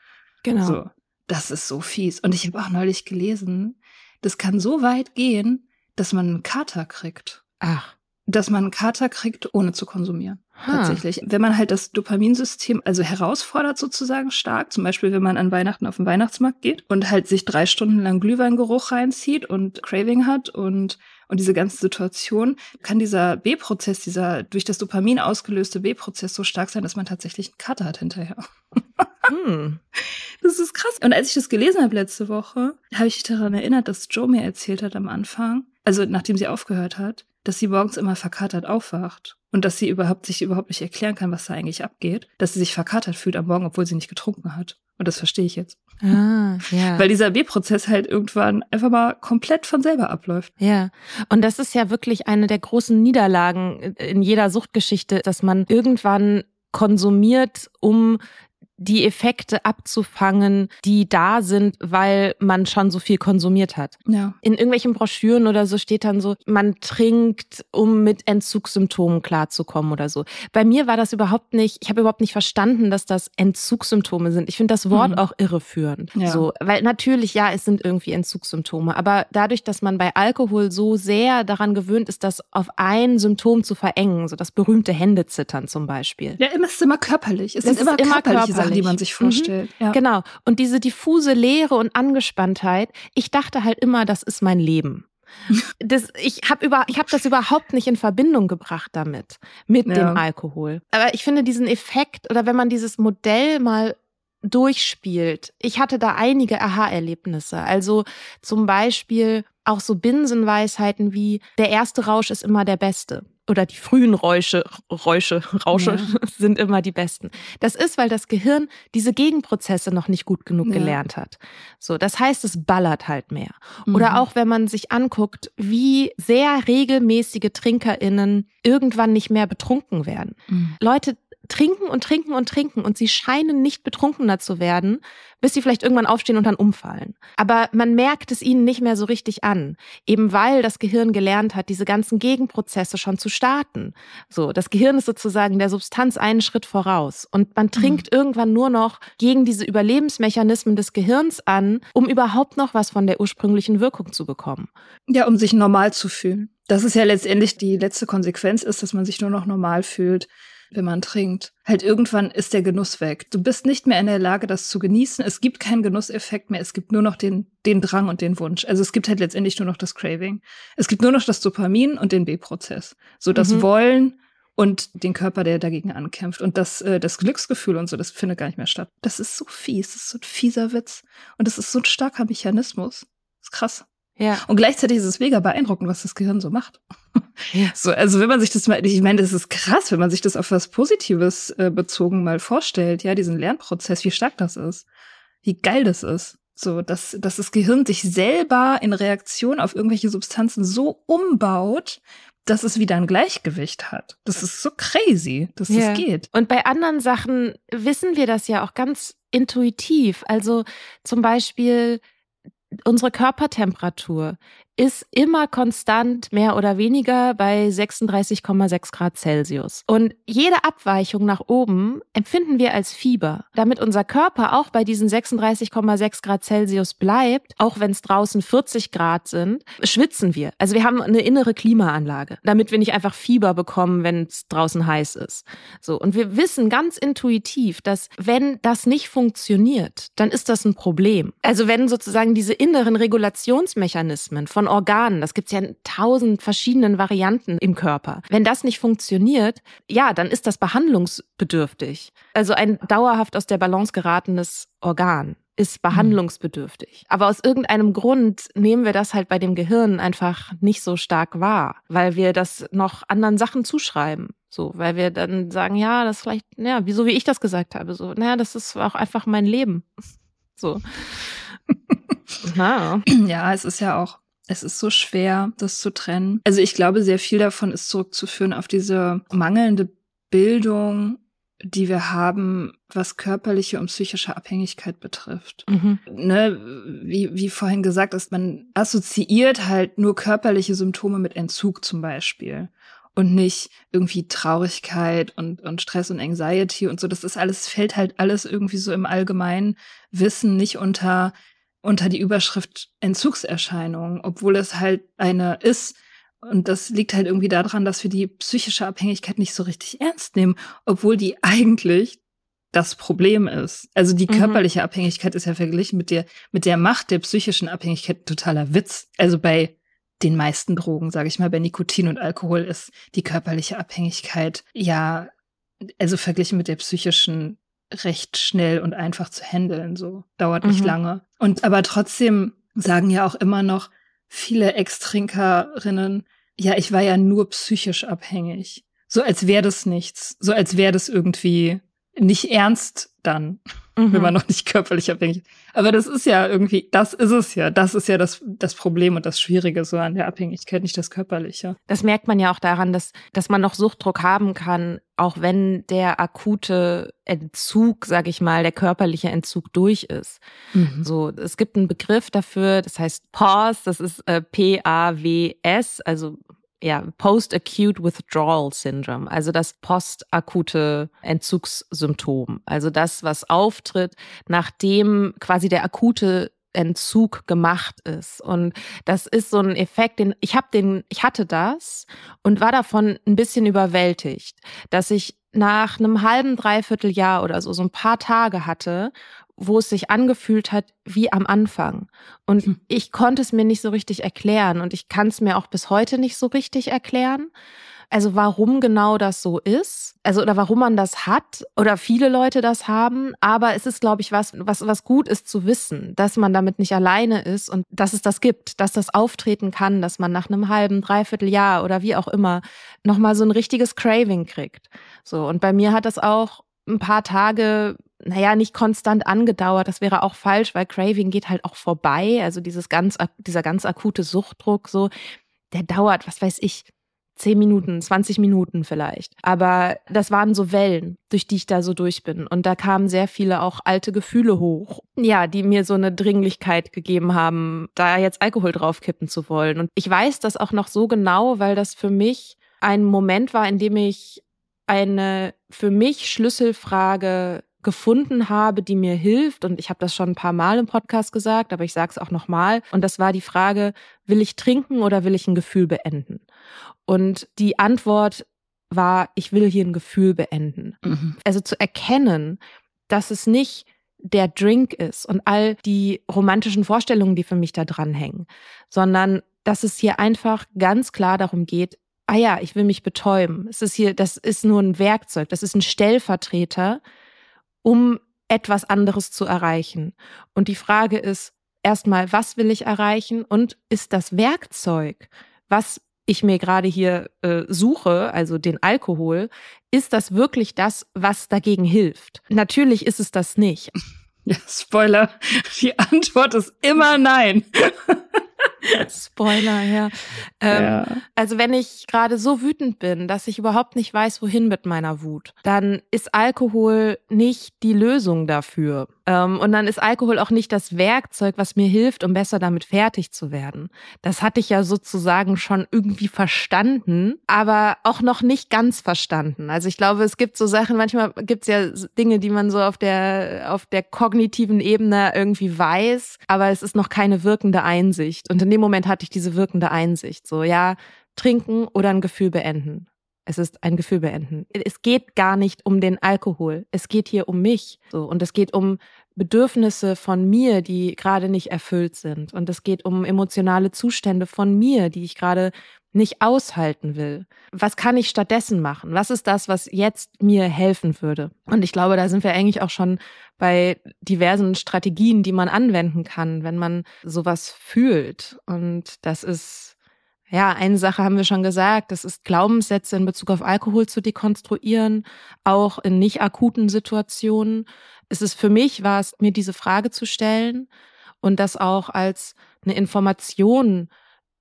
Genau. So, das ist so fies. Und ich habe auch neulich gelesen, das kann so weit gehen, dass man einen Kater kriegt. Ach. Dass man einen Kater kriegt, ohne zu konsumieren. Ha. Tatsächlich. Wenn man halt das Dopaminsystem also herausfordert sozusagen stark, zum Beispiel wenn man an Weihnachten auf den Weihnachtsmarkt geht und halt sich drei Stunden lang Glühweingeruch reinzieht und Craving hat und und diese ganze Situation, kann dieser B-Prozess, dieser durch das Dopamin ausgelöste B-Prozess so stark sein, dass man tatsächlich einen Kater hat hinterher. hm. Das ist krass. Und als ich das gelesen habe letzte Woche, habe ich mich daran erinnert, dass Joe mir erzählt hat am Anfang, also nachdem sie aufgehört hat, dass sie morgens immer verkatert aufwacht und dass sie überhaupt sich überhaupt nicht erklären kann, was da eigentlich abgeht, dass sie sich verkatert fühlt am Morgen, obwohl sie nicht getrunken hat. Und das verstehe ich jetzt. Ah, ja. Weil dieser B-Prozess halt irgendwann einfach mal komplett von selber abläuft. Ja. Und das ist ja wirklich eine der großen Niederlagen in jeder Suchtgeschichte, dass man irgendwann konsumiert, um die Effekte abzufangen, die da sind, weil man schon so viel konsumiert hat. Ja. In irgendwelchen Broschüren oder so steht dann so, man trinkt, um mit Entzugssymptomen klarzukommen oder so. Bei mir war das überhaupt nicht, ich habe überhaupt nicht verstanden, dass das Entzugssymptome sind. Ich finde das Wort mhm. auch irreführend. Ja. So, weil natürlich, ja, es sind irgendwie Entzugssymptome, aber dadurch, dass man bei Alkohol so sehr daran gewöhnt ist, das auf ein Symptom zu verengen, so das berühmte Händezittern zum Beispiel. Ja, es ist immer körperlich. Es das sind immer, immer körperliche körperlich. Sachen, die man sich vorstellt. Mhm. Ja. Genau. Und diese diffuse Leere und Angespanntheit, ich dachte halt immer, das ist mein Leben. Das, ich habe über, ich hab das überhaupt nicht in Verbindung gebracht damit, mit ja. dem Alkohol. Aber ich finde diesen Effekt oder wenn man dieses Modell mal durchspielt, ich hatte da einige Aha-Erlebnisse. Also zum Beispiel auch so Binsenweisheiten wie der erste Rausch ist immer der beste oder die frühen Räusche, Räusche, Rausche ja. sind immer die besten. Das ist, weil das Gehirn diese Gegenprozesse noch nicht gut genug ja. gelernt hat. So, das heißt, es ballert halt mehr. Mhm. Oder auch, wenn man sich anguckt, wie sehr regelmäßige TrinkerInnen irgendwann nicht mehr betrunken werden. Mhm. Leute trinken und trinken und trinken und sie scheinen nicht betrunkener zu werden, bis sie vielleicht irgendwann aufstehen und dann umfallen. Aber man merkt es ihnen nicht mehr so richtig an, eben weil das Gehirn gelernt hat, diese ganzen Gegenprozesse schon zu starten. So, das Gehirn ist sozusagen der Substanz einen Schritt voraus und man trinkt mhm. irgendwann nur noch gegen diese Überlebensmechanismen des Gehirns an, um überhaupt noch was von der ursprünglichen Wirkung zu bekommen. Ja, um sich normal zu fühlen. Das ist ja letztendlich die letzte Konsequenz ist, dass man sich nur noch normal fühlt wenn man trinkt. Halt irgendwann ist der Genuss weg. Du bist nicht mehr in der Lage, das zu genießen. Es gibt keinen Genusseffekt mehr. Es gibt nur noch den, den Drang und den Wunsch. Also es gibt halt letztendlich nur noch das Craving. Es gibt nur noch das Dopamin und den B-Prozess. So das mhm. Wollen und den Körper, der dagegen ankämpft. Und das, äh, das Glücksgefühl und so, das findet gar nicht mehr statt. Das ist so fies. Das ist so ein fieser Witz. Und das ist so ein starker Mechanismus. Das ist krass. Ja. Und gleichzeitig ist es mega beeindruckend, was das Gehirn so macht. Ja. So, also wenn man sich das mal, ich meine, das ist krass, wenn man sich das auf was Positives äh, bezogen mal vorstellt, ja, diesen Lernprozess, wie stark das ist, wie geil das ist. So, dass, dass das Gehirn sich selber in Reaktion auf irgendwelche Substanzen so umbaut, dass es wieder ein Gleichgewicht hat. Das ist so crazy, dass ja. das geht. Und bei anderen Sachen wissen wir das ja auch ganz intuitiv. Also zum Beispiel unsere Körpertemperatur ist immer konstant mehr oder weniger bei 36,6 Grad Celsius. Und jede Abweichung nach oben empfinden wir als Fieber. Damit unser Körper auch bei diesen 36,6 Grad Celsius bleibt, auch wenn es draußen 40 Grad sind, schwitzen wir. Also wir haben eine innere Klimaanlage, damit wir nicht einfach Fieber bekommen, wenn es draußen heiß ist. So. Und wir wissen ganz intuitiv, dass wenn das nicht funktioniert, dann ist das ein Problem. Also wenn sozusagen diese inneren Regulationsmechanismen von Organen. Das gibt's ja in tausend verschiedenen Varianten im Körper. Wenn das nicht funktioniert, ja, dann ist das behandlungsbedürftig. Also ein dauerhaft aus der Balance geratenes Organ ist behandlungsbedürftig. Aber aus irgendeinem Grund nehmen wir das halt bei dem Gehirn einfach nicht so stark wahr, weil wir das noch anderen Sachen zuschreiben. So, weil wir dann sagen, ja, das vielleicht, ja, wieso wie ich das gesagt habe, so, naja, das ist auch einfach mein Leben. So. Na. Ja, es ist ja auch es ist so schwer, das zu trennen. Also ich glaube, sehr viel davon ist zurückzuführen auf diese mangelnde Bildung, die wir haben, was körperliche und psychische Abhängigkeit betrifft. Mhm. Ne, wie, wie vorhin gesagt ist, man assoziiert halt nur körperliche Symptome mit Entzug zum Beispiel und nicht irgendwie Traurigkeit und, und Stress und Anxiety und so. Das ist alles, fällt halt alles irgendwie so im allgemeinen Wissen nicht unter unter die Überschrift Entzugserscheinungen, obwohl es halt eine ist. Und das liegt halt irgendwie daran, dass wir die psychische Abhängigkeit nicht so richtig ernst nehmen, obwohl die eigentlich das Problem ist. Also die mhm. körperliche Abhängigkeit ist ja verglichen mit der, mit der Macht der psychischen Abhängigkeit totaler Witz. Also bei den meisten Drogen, sage ich mal, bei Nikotin und Alkohol ist die körperliche Abhängigkeit ja, also verglichen mit der psychischen recht schnell und einfach zu handeln. So dauert nicht mhm. lange. Und aber trotzdem sagen ja auch immer noch viele Ex-Trinkerinnen, ja, ich war ja nur psychisch abhängig. So als wäre das nichts. So als wäre das irgendwie nicht ernst dann, mhm. wenn man noch nicht körperlich abhängig ist. Aber das ist ja irgendwie, das ist es ja. Das ist ja das, das Problem und das Schwierige so an der Abhängigkeit, nicht das Körperliche. Das merkt man ja auch daran, dass, dass man noch Suchtdruck haben kann, auch wenn der akute Entzug, sag ich mal, der körperliche Entzug durch ist. Mhm. So, es gibt einen Begriff dafür, das heißt PAWS, das ist äh, P-A-W-S, also ja, Post-Acute Withdrawal Syndrome, also das postakute Entzugssymptom, also das, was auftritt, nachdem quasi der akute Entzug gemacht ist. Und das ist so ein Effekt, den ich habe den, ich hatte das und war davon ein bisschen überwältigt, dass ich nach einem halben, dreiviertel Jahr oder so so ein paar Tage hatte, wo es sich angefühlt hat wie am Anfang. Und hm. ich konnte es mir nicht so richtig erklären und ich kann es mir auch bis heute nicht so richtig erklären. Also warum genau das so ist, also oder warum man das hat oder viele Leute das haben, aber es ist, glaube ich, was, was, was gut ist zu wissen, dass man damit nicht alleine ist und dass es das gibt, dass das auftreten kann, dass man nach einem halben, dreiviertel Jahr oder wie auch immer nochmal so ein richtiges Craving kriegt. So. Und bei mir hat das auch ein paar Tage naja, nicht konstant angedauert. Das wäre auch falsch, weil Craving geht halt auch vorbei. Also dieses ganz, dieser ganz akute Suchtdruck, so, der dauert, was weiß ich, zehn Minuten, 20 Minuten vielleicht. Aber das waren so Wellen, durch die ich da so durch bin. Und da kamen sehr viele auch alte Gefühle hoch. Ja, die mir so eine Dringlichkeit gegeben haben, da jetzt Alkohol draufkippen zu wollen. Und ich weiß das auch noch so genau, weil das für mich ein Moment war, in dem ich eine für mich Schlüsselfrage gefunden habe, die mir hilft. Und ich habe das schon ein paar Mal im Podcast gesagt, aber ich sage es auch nochmal. Und das war die Frage, will ich trinken oder will ich ein Gefühl beenden? Und die Antwort war, ich will hier ein Gefühl beenden. Mhm. Also zu erkennen, dass es nicht der Drink ist und all die romantischen Vorstellungen, die für mich da dranhängen, sondern dass es hier einfach ganz klar darum geht, ah ja, ich will mich betäuben. Es ist hier, das ist nur ein Werkzeug, das ist ein Stellvertreter, um etwas anderes zu erreichen. Und die Frage ist erstmal, was will ich erreichen und ist das Werkzeug, was ich mir gerade hier äh, suche, also den Alkohol, ist das wirklich das, was dagegen hilft? Natürlich ist es das nicht. Ja, Spoiler, die Antwort ist immer nein. Spoiler, ja. Ähm, ja. Also wenn ich gerade so wütend bin, dass ich überhaupt nicht weiß, wohin mit meiner Wut, dann ist Alkohol nicht die Lösung dafür. Ähm, und dann ist Alkohol auch nicht das Werkzeug, was mir hilft, um besser damit fertig zu werden. Das hatte ich ja sozusagen schon irgendwie verstanden, aber auch noch nicht ganz verstanden. Also ich glaube, es gibt so Sachen, manchmal gibt es ja Dinge, die man so auf der, auf der kognitiven Ebene irgendwie weiß, aber es ist noch keine wirkende Einsicht. Und in dem Moment hatte ich diese wirkende Einsicht. So, ja, trinken oder ein Gefühl beenden. Es ist ein Gefühl beenden. Es geht gar nicht um den Alkohol. Es geht hier um mich. So. Und es geht um Bedürfnisse von mir, die gerade nicht erfüllt sind. Und es geht um emotionale Zustände von mir, die ich gerade nicht aushalten will. Was kann ich stattdessen machen? Was ist das, was jetzt mir helfen würde? Und ich glaube, da sind wir eigentlich auch schon bei diversen Strategien, die man anwenden kann, wenn man sowas fühlt. Und das ist ja, eine Sache haben wir schon gesagt, das ist Glaubenssätze in Bezug auf Alkohol zu dekonstruieren, auch in nicht akuten Situationen. Es ist für mich, war es, mir diese Frage zu stellen und das auch als eine Information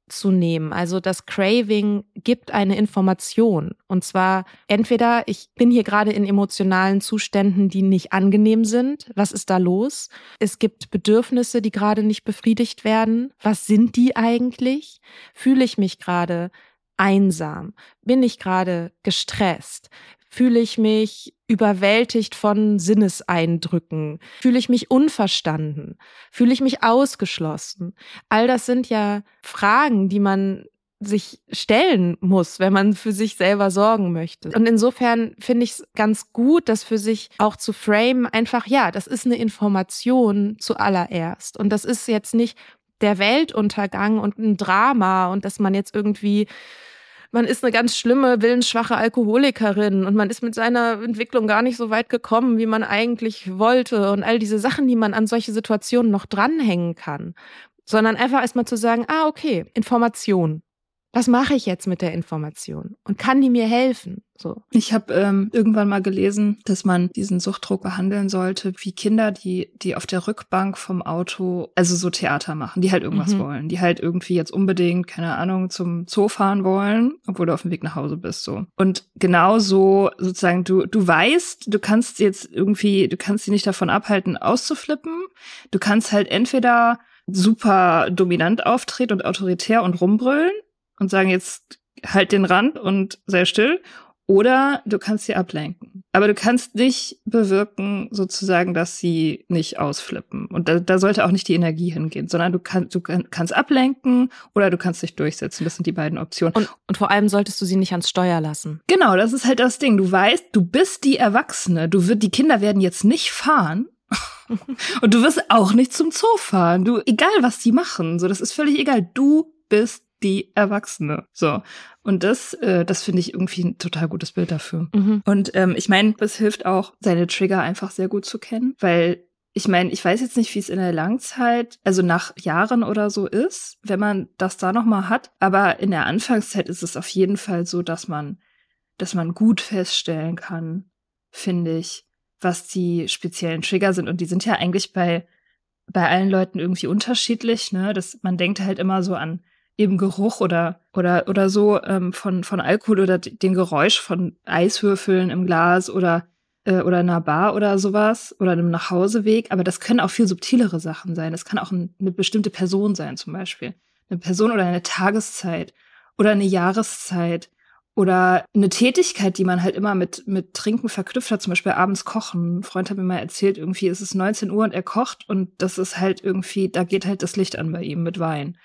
zu nehmen. Also das Craving gibt eine Information. Und zwar entweder, ich bin hier gerade in emotionalen Zuständen, die nicht angenehm sind. Was ist da los? Es gibt Bedürfnisse, die gerade nicht befriedigt werden. Was sind die eigentlich? Fühle ich mich gerade einsam? Bin ich gerade gestresst? Fühle ich mich überwältigt von Sinneseindrücken? Fühle ich mich unverstanden? Fühle ich mich ausgeschlossen? All das sind ja Fragen, die man sich stellen muss, wenn man für sich selber sorgen möchte. Und insofern finde ich es ganz gut, das für sich auch zu frame, einfach, ja, das ist eine Information zuallererst. Und das ist jetzt nicht der Weltuntergang und ein Drama und dass man jetzt irgendwie man ist eine ganz schlimme, willensschwache Alkoholikerin und man ist mit seiner Entwicklung gar nicht so weit gekommen, wie man eigentlich wollte und all diese Sachen, die man an solche Situationen noch dranhängen kann, sondern einfach erstmal zu sagen, ah, okay, Information. Was mache ich jetzt mit der Information? Und kann die mir helfen? So. Ich habe ähm, irgendwann mal gelesen, dass man diesen Suchtdruck behandeln sollte wie Kinder, die die auf der Rückbank vom Auto, also so Theater machen, die halt irgendwas mhm. wollen, die halt irgendwie jetzt unbedingt, keine Ahnung, zum Zoo fahren wollen, obwohl du auf dem Weg nach Hause bist so. Und genauso sozusagen du du weißt, du kannst jetzt irgendwie, du kannst sie nicht davon abhalten auszuflippen. Du kannst halt entweder super dominant auftreten und autoritär und rumbrüllen und sagen jetzt halt den Rand und sei still oder du kannst sie ablenken. Aber du kannst nicht bewirken, sozusagen, dass sie nicht ausflippen. Und da, da sollte auch nicht die Energie hingehen, sondern du, kann, du kann, kannst ablenken oder du kannst dich durchsetzen. Das sind die beiden Optionen. Und, und vor allem solltest du sie nicht ans Steuer lassen. Genau, das ist halt das Ding. Du weißt, du bist die Erwachsene. Du wird, die Kinder werden jetzt nicht fahren. und du wirst auch nicht zum Zoo fahren. Du, egal was die machen, so, das ist völlig egal. Du bist die Erwachsene. So. Und das, äh, das finde ich irgendwie ein total gutes Bild dafür. Mhm. Und ähm, ich meine, es hilft auch, seine Trigger einfach sehr gut zu kennen, weil ich meine, ich weiß jetzt nicht, wie es in der Langzeit, also nach Jahren oder so ist, wenn man das da noch mal hat, aber in der Anfangszeit ist es auf jeden Fall so, dass man dass man gut feststellen kann, finde ich, was die speziellen Trigger sind und die sind ja eigentlich bei bei allen Leuten irgendwie unterschiedlich, ne? Das man denkt halt immer so an eben Geruch oder oder oder so ähm, von von Alkohol oder den Geräusch von Eiswürfeln im Glas oder äh, oder einer Bar oder sowas oder einem Nachhauseweg. Aber das können auch viel subtilere Sachen sein. Das kann auch ein, eine bestimmte Person sein zum Beispiel, eine Person oder eine Tageszeit oder eine Jahreszeit oder eine Tätigkeit, die man halt immer mit, mit Trinken verknüpft hat, zum Beispiel abends kochen. Ein Freund hat mir mal erzählt, irgendwie ist es 19 Uhr und er kocht und das ist halt irgendwie, da geht halt das Licht an bei ihm mit Wein.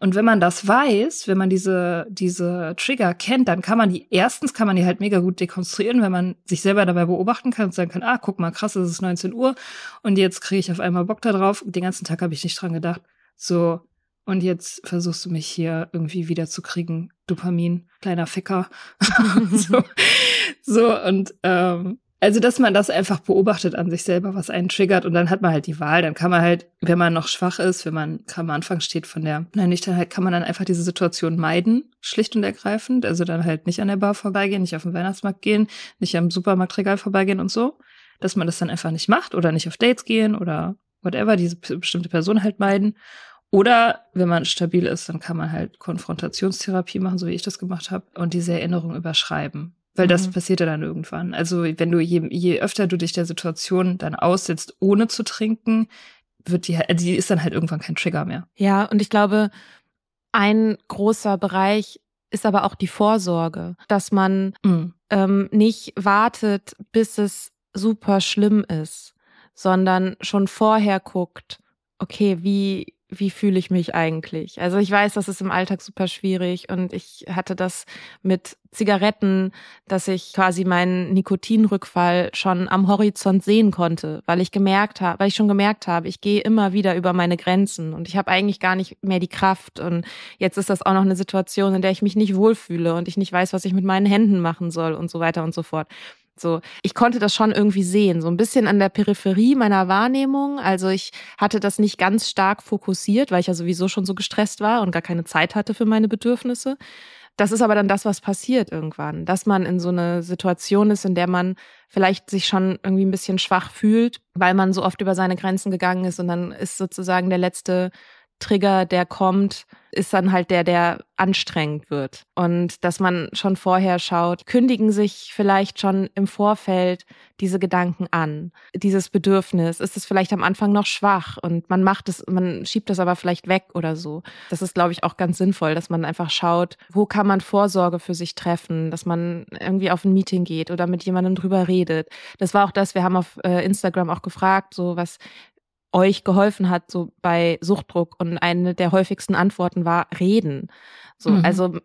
Und wenn man das weiß, wenn man diese, diese Trigger kennt, dann kann man die, erstens kann man die halt mega gut dekonstruieren, wenn man sich selber dabei beobachten kann und sagen kann, ah, guck mal, krass, es ist 19 Uhr und jetzt kriege ich auf einmal Bock da drauf. Den ganzen Tag habe ich nicht dran gedacht. So, und jetzt versuchst du mich hier irgendwie wieder zu kriegen. Dopamin, kleiner Ficker. so, so, und ähm, also, dass man das einfach beobachtet an sich selber, was einen triggert und dann hat man halt die Wahl. Dann kann man halt, wenn man noch schwach ist, wenn man am Anfang steht von der Nüchternheit, kann man dann einfach diese Situation meiden, schlicht und ergreifend. Also dann halt nicht an der Bar vorbeigehen, nicht auf den Weihnachtsmarkt gehen, nicht am Supermarktregal vorbeigehen und so. Dass man das dann einfach nicht macht oder nicht auf Dates gehen oder whatever, diese bestimmte Person halt meiden. Oder wenn man stabil ist, dann kann man halt Konfrontationstherapie machen, so wie ich das gemacht habe, und diese Erinnerung überschreiben. Weil mhm. das passiert ja dann irgendwann. Also wenn du je, je öfter du dich der Situation dann aussetzt, ohne zu trinken, wird die, also die ist dann halt irgendwann kein Trigger mehr. Ja, und ich glaube, ein großer Bereich ist aber auch die Vorsorge, dass man mhm. ähm, nicht wartet, bis es super schlimm ist, sondern schon vorher guckt, okay, wie, wie fühle ich mich eigentlich? Also ich weiß, das ist im Alltag super schwierig und ich hatte das mit Zigaretten, dass ich quasi meinen Nikotinrückfall schon am Horizont sehen konnte, weil ich gemerkt habe, weil ich schon gemerkt habe, ich gehe immer wieder über meine Grenzen und ich habe eigentlich gar nicht mehr die Kraft und jetzt ist das auch noch eine Situation, in der ich mich nicht wohlfühle und ich nicht weiß, was ich mit meinen Händen machen soll und so weiter und so fort. So, ich konnte das schon irgendwie sehen, so ein bisschen an der Peripherie meiner Wahrnehmung. Also ich hatte das nicht ganz stark fokussiert, weil ich ja sowieso schon so gestresst war und gar keine Zeit hatte für meine Bedürfnisse. Das ist aber dann das, was passiert irgendwann, dass man in so eine Situation ist, in der man vielleicht sich schon irgendwie ein bisschen schwach fühlt, weil man so oft über seine Grenzen gegangen ist und dann ist sozusagen der letzte Trigger, der kommt, ist dann halt der, der anstrengend wird. Und dass man schon vorher schaut, kündigen sich vielleicht schon im Vorfeld diese Gedanken an, dieses Bedürfnis. Ist es vielleicht am Anfang noch schwach und man macht es, man schiebt das aber vielleicht weg oder so. Das ist, glaube ich, auch ganz sinnvoll, dass man einfach schaut, wo kann man Vorsorge für sich treffen, dass man irgendwie auf ein Meeting geht oder mit jemandem drüber redet. Das war auch das, wir haben auf äh, Instagram auch gefragt, so was euch geholfen hat, so bei Suchtdruck. Und eine der häufigsten Antworten war reden. So, mhm. also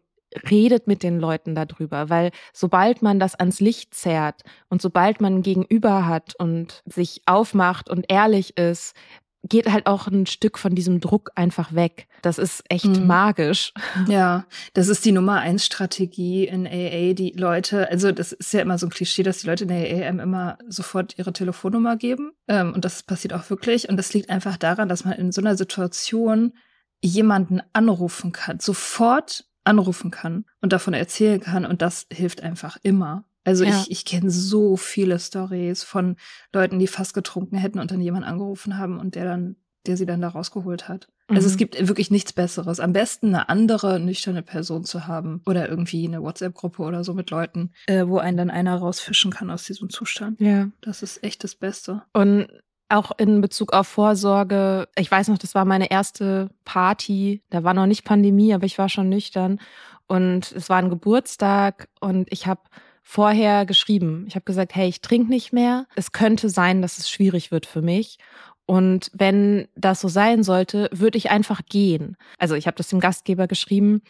redet mit den Leuten darüber, weil sobald man das ans Licht zerrt und sobald man ein Gegenüber hat und sich aufmacht und ehrlich ist, geht halt auch ein Stück von diesem Druck einfach weg. Das ist echt mhm. magisch. Ja, das ist die Nummer eins Strategie in AA, die Leute, also das ist ja immer so ein Klischee, dass die Leute in AA einem immer sofort ihre Telefonnummer geben. Ähm, und das passiert auch wirklich. Und das liegt einfach daran, dass man in so einer Situation jemanden anrufen kann, sofort anrufen kann und davon erzählen kann und das hilft einfach immer. Also ja. ich, ich kenne so viele Stories von Leuten, die fast getrunken hätten und dann jemand angerufen haben und der dann, der sie dann da rausgeholt hat. Mhm. Also es mhm. gibt wirklich nichts Besseres. Am besten eine andere nüchterne Person zu haben oder irgendwie eine WhatsApp-Gruppe oder so mit Leuten, äh, wo einen dann einer rausfischen kann aus diesem Zustand. Ja. Das ist echt das Beste. Und auch in Bezug auf Vorsorge. Ich weiß noch, das war meine erste Party. Da war noch nicht Pandemie, aber ich war schon nüchtern. Und es war ein Geburtstag und ich habe vorher geschrieben. Ich habe gesagt, hey, ich trinke nicht mehr. Es könnte sein, dass es schwierig wird für mich. Und wenn das so sein sollte, würde ich einfach gehen. Also ich habe das dem Gastgeber geschrieben.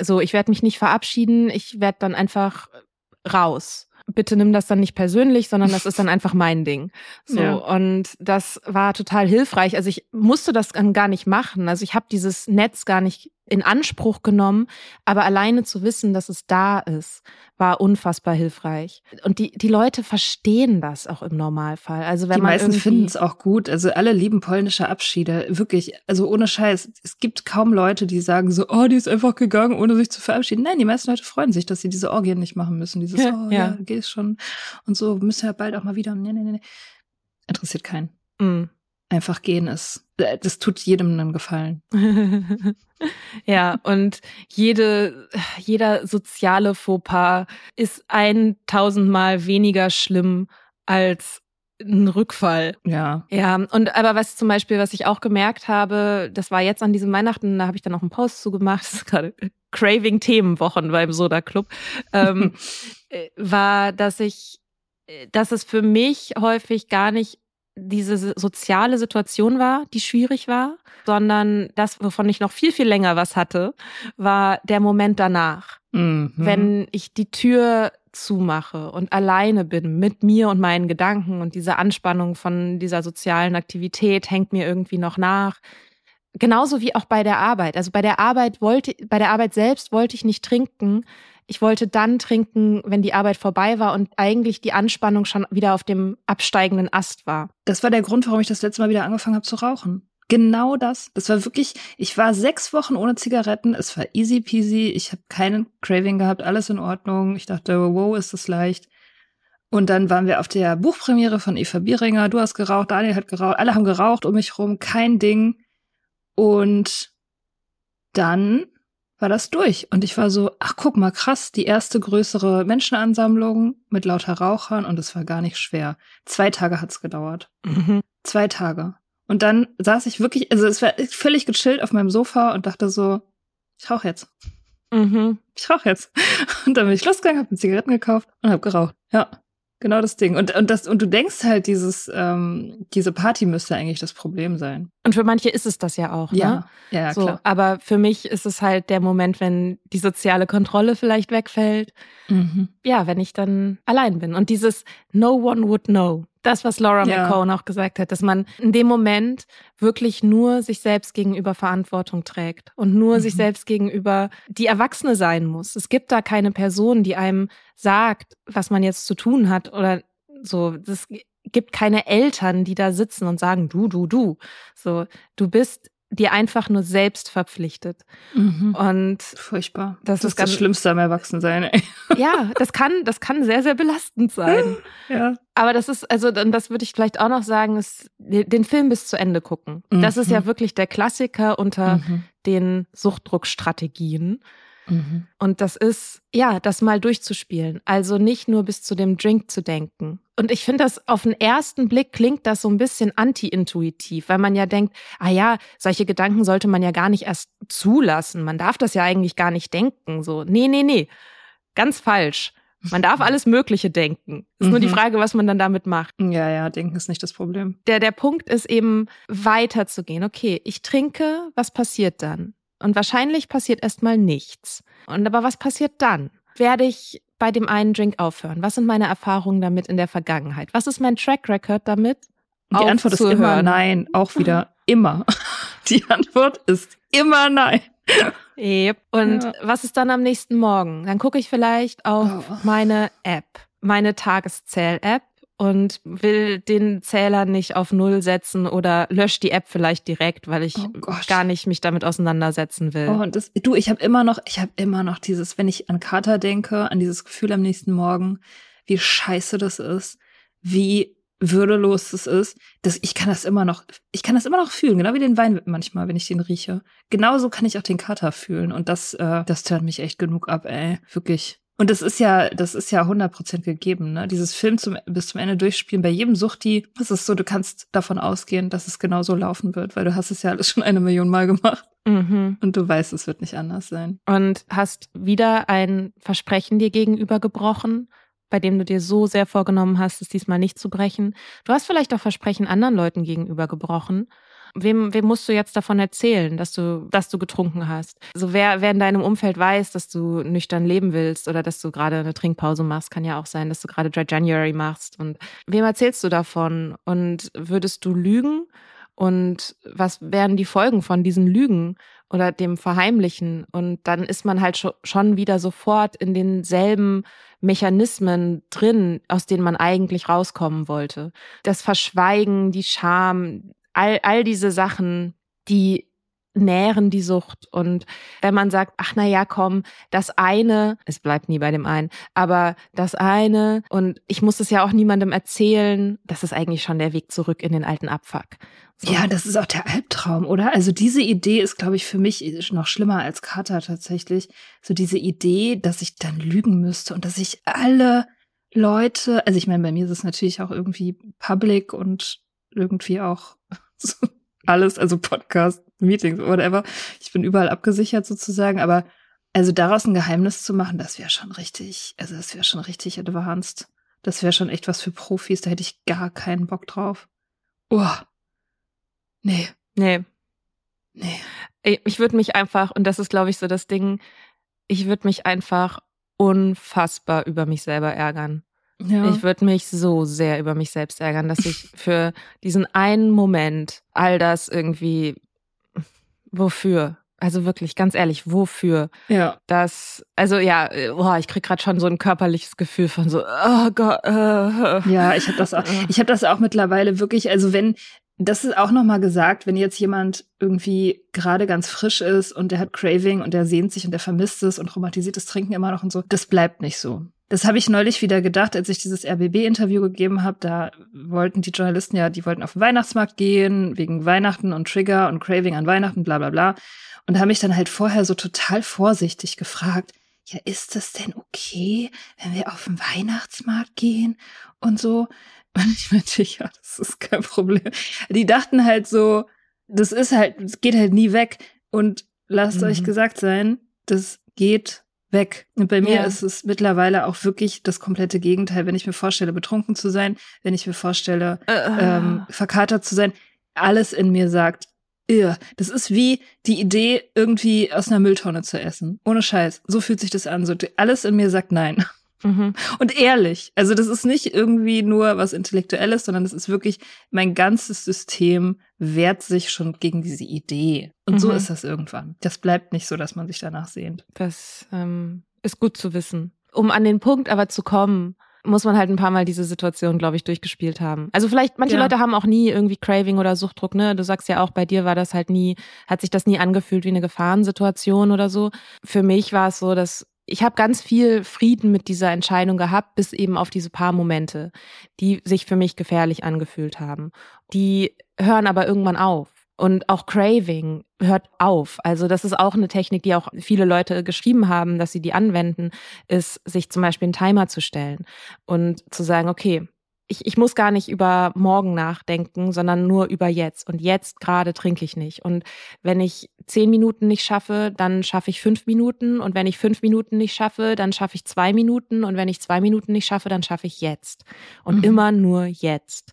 So, ich werde mich nicht verabschieden. Ich werde dann einfach raus bitte nimm das dann nicht persönlich, sondern das ist dann einfach mein Ding. So ja. und das war total hilfreich. Also ich musste das dann gar nicht machen. Also ich habe dieses Netz gar nicht in Anspruch genommen, aber alleine zu wissen, dass es da ist, war unfassbar hilfreich. Und die, die Leute verstehen das auch im Normalfall. Also wenn die man meisten finden es auch gut. Also alle lieben polnische Abschiede. Wirklich. Also ohne Scheiß. Es gibt kaum Leute, die sagen so, oh, die ist einfach gegangen, ohne sich zu verabschieden. Nein, die meisten Leute freuen sich, dass sie diese Orgien nicht machen müssen. Dieses, ja, oh, ja, ja gehst schon. Und so, müssen ja bald auch mal wieder. Nee, nee, nee. Interessiert keinen. Mhm einfach gehen ist. Das tut jedem einen Gefallen. ja, und jede, jeder soziale Fauxpas ist ein tausendmal weniger schlimm als ein Rückfall. Ja. Ja, und aber was zum Beispiel, was ich auch gemerkt habe, das war jetzt an diesem Weihnachten, da habe ich dann auch einen Post zugemacht, das ist gerade Craving-Themenwochen beim Soda Club, ähm, äh, war, dass ich, äh, dass es für mich häufig gar nicht diese soziale Situation war, die schwierig war, sondern das, wovon ich noch viel, viel länger was hatte, war der Moment danach. Mhm. Wenn ich die Tür zumache und alleine bin mit mir und meinen Gedanken und diese Anspannung von dieser sozialen Aktivität hängt mir irgendwie noch nach. Genauso wie auch bei der Arbeit. Also bei der Arbeit wollte, bei der Arbeit selbst wollte ich nicht trinken, ich wollte dann trinken, wenn die Arbeit vorbei war und eigentlich die Anspannung schon wieder auf dem absteigenden Ast war. Das war der Grund, warum ich das letzte Mal wieder angefangen habe zu rauchen. Genau das. Das war wirklich, ich war sechs Wochen ohne Zigaretten. Es war easy peasy. Ich habe keinen Craving gehabt, alles in Ordnung. Ich dachte, wow, ist das leicht. Und dann waren wir auf der Buchpremiere von Eva Bieringer. Du hast geraucht, Daniel hat geraucht, alle haben geraucht um mich rum, kein Ding. Und dann war das durch. Und ich war so, ach guck mal, krass, die erste größere Menschenansammlung mit lauter Rauchern und es war gar nicht schwer. Zwei Tage hat's gedauert. Mhm. Zwei Tage. Und dann saß ich wirklich, also es war völlig gechillt auf meinem Sofa und dachte so, ich rauche jetzt. Mhm. Ich rauche jetzt. Und dann bin ich losgegangen, habe mir Zigaretten gekauft und habe geraucht. Ja. Genau das Ding. Und, und, das, und du denkst halt, dieses, ähm, diese Party müsste eigentlich das Problem sein. Und für manche ist es das ja auch. Ja, ne? ja, ja so, klar. Aber für mich ist es halt der Moment, wenn die soziale Kontrolle vielleicht wegfällt. Mhm. Ja, wenn ich dann allein bin. Und dieses No one would know. Das, was Laura ja. McCone auch gesagt hat, dass man in dem Moment wirklich nur sich selbst gegenüber Verantwortung trägt und nur mhm. sich selbst gegenüber die Erwachsene sein muss. Es gibt da keine Person, die einem sagt, was man jetzt zu tun hat oder so. Es gibt keine Eltern, die da sitzen und sagen, du, du, du. So, du bist dir einfach nur selbst verpflichtet. Mhm. Und furchtbar. Das, das ist das Schlimmste am Erwachsensein. Ey. Ja, das kann, das kann sehr, sehr belastend sein. Ja. Aber das ist, also, dann das würde ich vielleicht auch noch sagen, ist den Film bis zu Ende gucken. Mhm. Das ist ja mhm. wirklich der Klassiker unter mhm. den Suchtdruckstrategien. Mhm. Und das ist, ja, das mal durchzuspielen. Also nicht nur bis zu dem Drink zu denken. Und ich finde das auf den ersten Blick klingt das so ein bisschen anti-intuitiv, weil man ja denkt, ah ja, solche Gedanken sollte man ja gar nicht erst zulassen. Man darf das ja eigentlich gar nicht denken. So, nee, nee, nee. Ganz falsch. Man darf alles Mögliche denken. Ist mhm. nur die mhm. Frage, was man dann damit macht. Ja, ja, denken ist nicht das Problem. Der, der Punkt ist eben weiterzugehen. Okay, ich trinke, was passiert dann? Und wahrscheinlich passiert erstmal nichts. Und aber was passiert dann? Werde ich bei dem einen Drink aufhören? Was sind meine Erfahrungen damit in der Vergangenheit? Was ist mein Track Record damit? Die Antwort ist immer nein, auch wieder immer. Die Antwort ist immer nein. Yep. Und ja. was ist dann am nächsten Morgen? Dann gucke ich vielleicht auf oh. meine App, meine Tageszähl-App und will den Zähler nicht auf Null setzen oder löscht die App vielleicht direkt, weil ich oh gar nicht mich damit auseinandersetzen will. Oh, und das, du, ich habe immer noch, ich habe immer noch dieses, wenn ich an Kater denke, an dieses Gefühl am nächsten Morgen, wie scheiße das ist, wie würdelos das ist, dass ich kann das immer noch, ich kann das immer noch fühlen, genau wie den Wein manchmal, wenn ich den rieche. Genauso kann ich auch den Kater fühlen und das, äh, das tönt mich echt genug ab, ey, wirklich. Und das ist ja, das ist ja 100% gegeben, ne? Dieses Film zum, bis zum Ende durchspielen, bei jedem Suchti, das ist so, du kannst davon ausgehen, dass es genau so laufen wird, weil du hast es ja alles schon eine Million Mal gemacht. Mhm. Und du weißt, es wird nicht anders sein. Und hast wieder ein Versprechen dir gegenüber gebrochen, bei dem du dir so sehr vorgenommen hast, es diesmal nicht zu brechen. Du hast vielleicht auch Versprechen anderen Leuten gegenüber gebrochen Wem, wem musst du jetzt davon erzählen, dass du, dass du getrunken hast? Also wer, wer in deinem Umfeld weiß, dass du nüchtern leben willst oder dass du gerade eine Trinkpause machst, kann ja auch sein, dass du gerade Dry January machst. Und wem erzählst du davon? Und würdest du lügen? Und was wären die Folgen von diesen Lügen oder dem Verheimlichen? Und dann ist man halt schon wieder sofort in denselben Mechanismen drin, aus denen man eigentlich rauskommen wollte. Das Verschweigen, die Scham, all, all diese Sachen, die nähren die Sucht. Und wenn man sagt, ach na ja, komm, das eine, es bleibt nie bei dem einen, aber das eine und ich muss es ja auch niemandem erzählen, das ist eigentlich schon der Weg zurück in den alten Abfuck. So. Ja, das ist auch der Albtraum, oder? Also diese Idee ist, glaube ich, für mich noch schlimmer als Kater tatsächlich. So diese Idee, dass ich dann lügen müsste und dass ich alle Leute, also ich meine, bei mir ist es natürlich auch irgendwie public und irgendwie auch alles, also Podcast, Meetings, whatever. Ich bin überall abgesichert sozusagen, aber also daraus ein Geheimnis zu machen, das wäre schon richtig, also das wäre schon richtig advanced. Das wäre schon echt was für Profis, da hätte ich gar keinen Bock drauf. Oh. Nee. Nee. Nee. Ich würde mich einfach, und das ist, glaube ich, so das Ding, ich würde mich einfach unfassbar über mich selber ärgern. Ja. Ich würde mich so sehr über mich selbst ärgern, dass ich für diesen einen Moment all das irgendwie, wofür? Also wirklich, ganz ehrlich, wofür? Ja. Das, also ja, boah, ich krieg gerade schon so ein körperliches Gefühl von so, oh Gott. Uh, ja, ich habe das auch, ich habe das auch mittlerweile wirklich, also wenn, das ist auch nochmal gesagt, wenn jetzt jemand irgendwie gerade ganz frisch ist und der hat Craving und der sehnt sich und der vermisst es und romantisiert das Trinken immer noch und so, das bleibt nicht so. Das habe ich neulich wieder gedacht, als ich dieses RBB-Interview gegeben habe. Da wollten die Journalisten ja, die wollten auf den Weihnachtsmarkt gehen, wegen Weihnachten und Trigger und Craving an Weihnachten, bla bla bla. Und haben mich dann halt vorher so total vorsichtig gefragt, ja, ist das denn okay, wenn wir auf den Weihnachtsmarkt gehen und so? Und ich meinte, ja, das ist kein Problem. Die dachten halt so, das ist halt, es geht halt nie weg. Und lasst mhm. euch gesagt sein, das geht weg. Und bei mir ja. ist es mittlerweile auch wirklich das komplette Gegenteil. Wenn ich mir vorstelle, betrunken zu sein, wenn ich mir vorstelle, uh. ähm, verkatert zu sein, alles in mir sagt, Irr. Das ist wie die Idee, irgendwie aus einer Mülltonne zu essen. Ohne Scheiß. So fühlt sich das an. So, alles in mir sagt nein. Mhm. Und ehrlich. Also das ist nicht irgendwie nur was Intellektuelles, sondern das ist wirklich, mein ganzes System wehrt sich schon gegen diese Idee. Und mhm. so ist das irgendwann. Das bleibt nicht so, dass man sich danach sehnt. Das ähm, ist gut zu wissen. Um an den Punkt aber zu kommen, muss man halt ein paar Mal diese Situation, glaube ich, durchgespielt haben. Also vielleicht, manche ja. Leute haben auch nie irgendwie Craving oder Suchtdruck, ne? Du sagst ja auch, bei dir war das halt nie, hat sich das nie angefühlt wie eine Gefahrensituation oder so. Für mich war es so, dass ich habe ganz viel Frieden mit dieser Entscheidung gehabt, bis eben auf diese paar Momente, die sich für mich gefährlich angefühlt haben. Die hören aber irgendwann auf. Und auch Craving hört auf. Also das ist auch eine Technik, die auch viele Leute geschrieben haben, dass sie die anwenden, ist, sich zum Beispiel einen Timer zu stellen und zu sagen, okay, ich, ich muss gar nicht über morgen nachdenken, sondern nur über jetzt. Und jetzt gerade trinke ich nicht. Und wenn ich zehn Minuten nicht schaffe, dann schaffe ich fünf Minuten. Und wenn ich fünf Minuten nicht schaffe, dann schaffe ich zwei Minuten. Und wenn ich zwei Minuten nicht schaffe, dann schaffe ich jetzt. Und mhm. immer nur jetzt.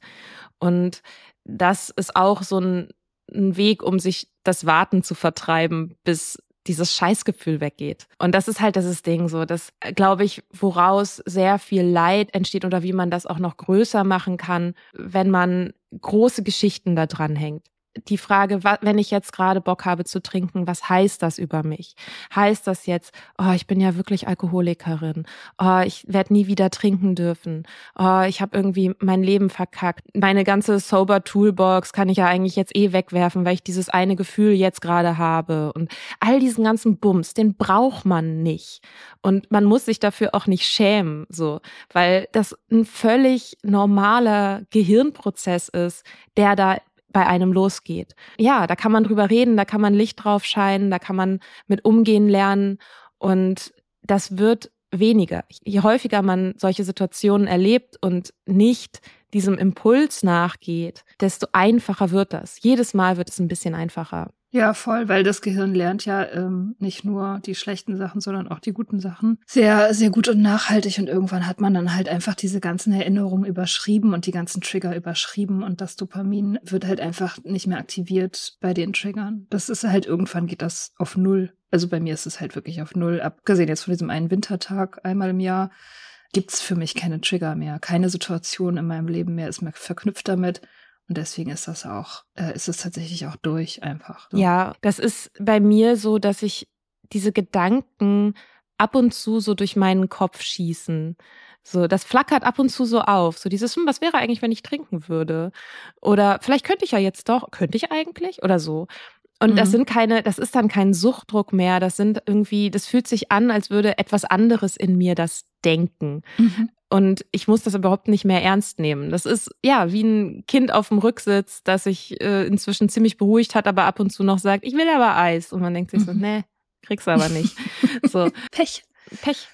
Und das ist auch so ein, ein Weg, um sich das Warten zu vertreiben, bis dieses Scheißgefühl weggeht. Und das ist halt das Ding so, das glaube ich, woraus sehr viel Leid entsteht oder wie man das auch noch größer machen kann, wenn man große Geschichten da dran hängt. Die Frage, wenn ich jetzt gerade Bock habe zu trinken, was heißt das über mich? Heißt das jetzt, oh, ich bin ja wirklich Alkoholikerin, oh, ich werde nie wieder trinken dürfen, oh, ich habe irgendwie mein Leben verkackt, meine ganze Sober Toolbox kann ich ja eigentlich jetzt eh wegwerfen, weil ich dieses eine Gefühl jetzt gerade habe. Und all diesen ganzen Bums, den braucht man nicht. Und man muss sich dafür auch nicht schämen, so, weil das ein völlig normaler Gehirnprozess ist, der da bei einem losgeht. Ja, da kann man drüber reden, da kann man Licht drauf scheinen, da kann man mit umgehen lernen und das wird weniger. Je häufiger man solche Situationen erlebt und nicht diesem Impuls nachgeht, desto einfacher wird das. Jedes Mal wird es ein bisschen einfacher. Ja, voll, weil das Gehirn lernt ja ähm, nicht nur die schlechten Sachen, sondern auch die guten Sachen. Sehr, sehr gut und nachhaltig. Und irgendwann hat man dann halt einfach diese ganzen Erinnerungen überschrieben und die ganzen Trigger überschrieben und das Dopamin wird halt einfach nicht mehr aktiviert bei den Triggern. Das ist halt irgendwann geht das auf Null. Also bei mir ist es halt wirklich auf Null. Abgesehen jetzt von diesem einen Wintertag einmal im Jahr gibt's für mich keine Trigger mehr. Keine Situation in meinem Leben mehr ist mehr verknüpft damit. Und deswegen ist das auch, äh, ist es tatsächlich auch durch einfach. So. Ja, das ist bei mir so, dass ich diese Gedanken ab und zu so durch meinen Kopf schießen. So, das flackert ab und zu so auf. So dieses, hm, was wäre eigentlich, wenn ich trinken würde? Oder vielleicht könnte ich ja jetzt doch, könnte ich eigentlich? Oder so. Und mhm. das sind keine, das ist dann kein Suchtdruck mehr. Das sind irgendwie, das fühlt sich an, als würde etwas anderes in mir das denken. Mhm. Und ich muss das überhaupt nicht mehr ernst nehmen. Das ist ja wie ein Kind auf dem Rücksitz, das sich äh, inzwischen ziemlich beruhigt hat, aber ab und zu noch sagt, ich will aber Eis. Und man denkt sich so, mhm. nee, kriegst du aber nicht. So. Pech. Pech.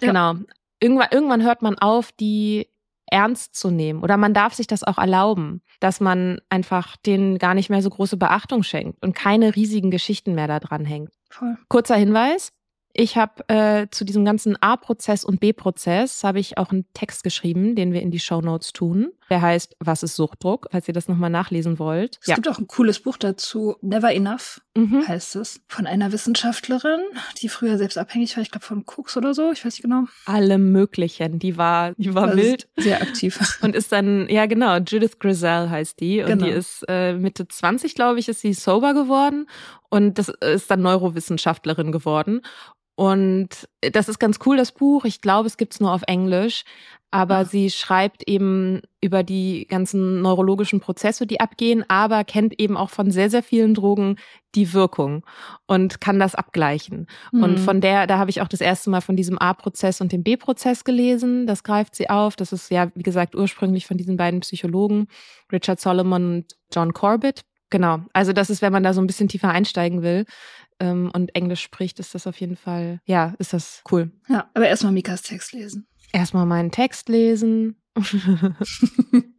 Ja. Genau. Irgendwann, irgendwann hört man auf, die ernst zu nehmen. Oder man darf sich das auch erlauben, dass man einfach denen gar nicht mehr so große Beachtung schenkt und keine riesigen Geschichten mehr da dran hängt. Voll. Kurzer Hinweis. Ich habe äh, zu diesem ganzen A-Prozess und B-Prozess habe ich auch einen Text geschrieben, den wir in die Show Notes tun. Der heißt Was ist Suchtdruck, falls ihr das nochmal nachlesen wollt. Es ja. gibt auch ein cooles Buch dazu, Never Enough mhm. heißt es, von einer Wissenschaftlerin, die früher selbst abhängig war, ich glaube von Cooks oder so, ich weiß nicht genau. Alle möglichen, die war, die war also wild. Sehr aktiv. Und ist dann, ja genau, Judith Grisel heißt die. Und genau. die ist äh, Mitte 20, glaube ich, ist sie sober geworden. Und das ist dann Neurowissenschaftlerin geworden. Und das ist ganz cool, das Buch. Ich glaube, es gibt's nur auf Englisch. Aber Ach. sie schreibt eben über die ganzen neurologischen Prozesse, die abgehen, aber kennt eben auch von sehr, sehr vielen Drogen die Wirkung und kann das abgleichen. Mhm. Und von der, da habe ich auch das erste Mal von diesem A-Prozess und dem B-Prozess gelesen. Das greift sie auf. Das ist ja, wie gesagt, ursprünglich von diesen beiden Psychologen, Richard Solomon und John Corbett. Genau. Also das ist, wenn man da so ein bisschen tiefer einsteigen will, ähm, und Englisch spricht, ist das auf jeden Fall, ja, ist das cool. Ja, aber erstmal Mikas Text lesen. Erstmal meinen Text lesen.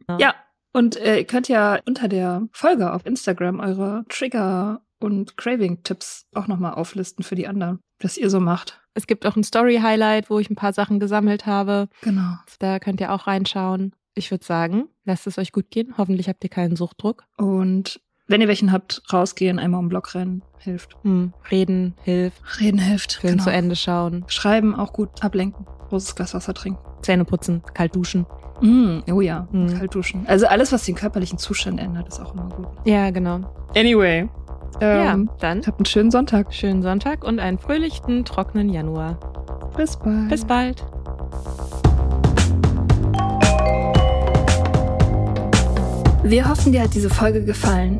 ja. ja, und äh, ihr könnt ja unter der Folge auf Instagram eure Trigger und Craving-Tipps auch nochmal auflisten für die anderen, was ihr so macht. Es gibt auch ein Story-Highlight, wo ich ein paar Sachen gesammelt habe. Genau. Da könnt ihr auch reinschauen. Ich würde sagen, lasst es euch gut gehen. Hoffentlich habt ihr keinen Suchtdruck. Und wenn ihr welchen habt, rausgehen, einmal um Block rennen, hilft. Hm. Reden hilft. Reden hilft. Film genau. zu Ende schauen. Schreiben auch gut, ablenken. Großes Glas Wasser trinken. Zähne putzen, kalt duschen. Mm, oh ja, mm. kalt duschen. Also alles, was den körperlichen Zustand ändert, ist auch immer gut. Ja, genau. Anyway. Ähm, ja, dann. Habt einen schönen Sonntag. Schönen Sonntag und einen fröhlichen, trockenen Januar. Bis bald. Bis bald. Wir hoffen, dir hat diese Folge gefallen.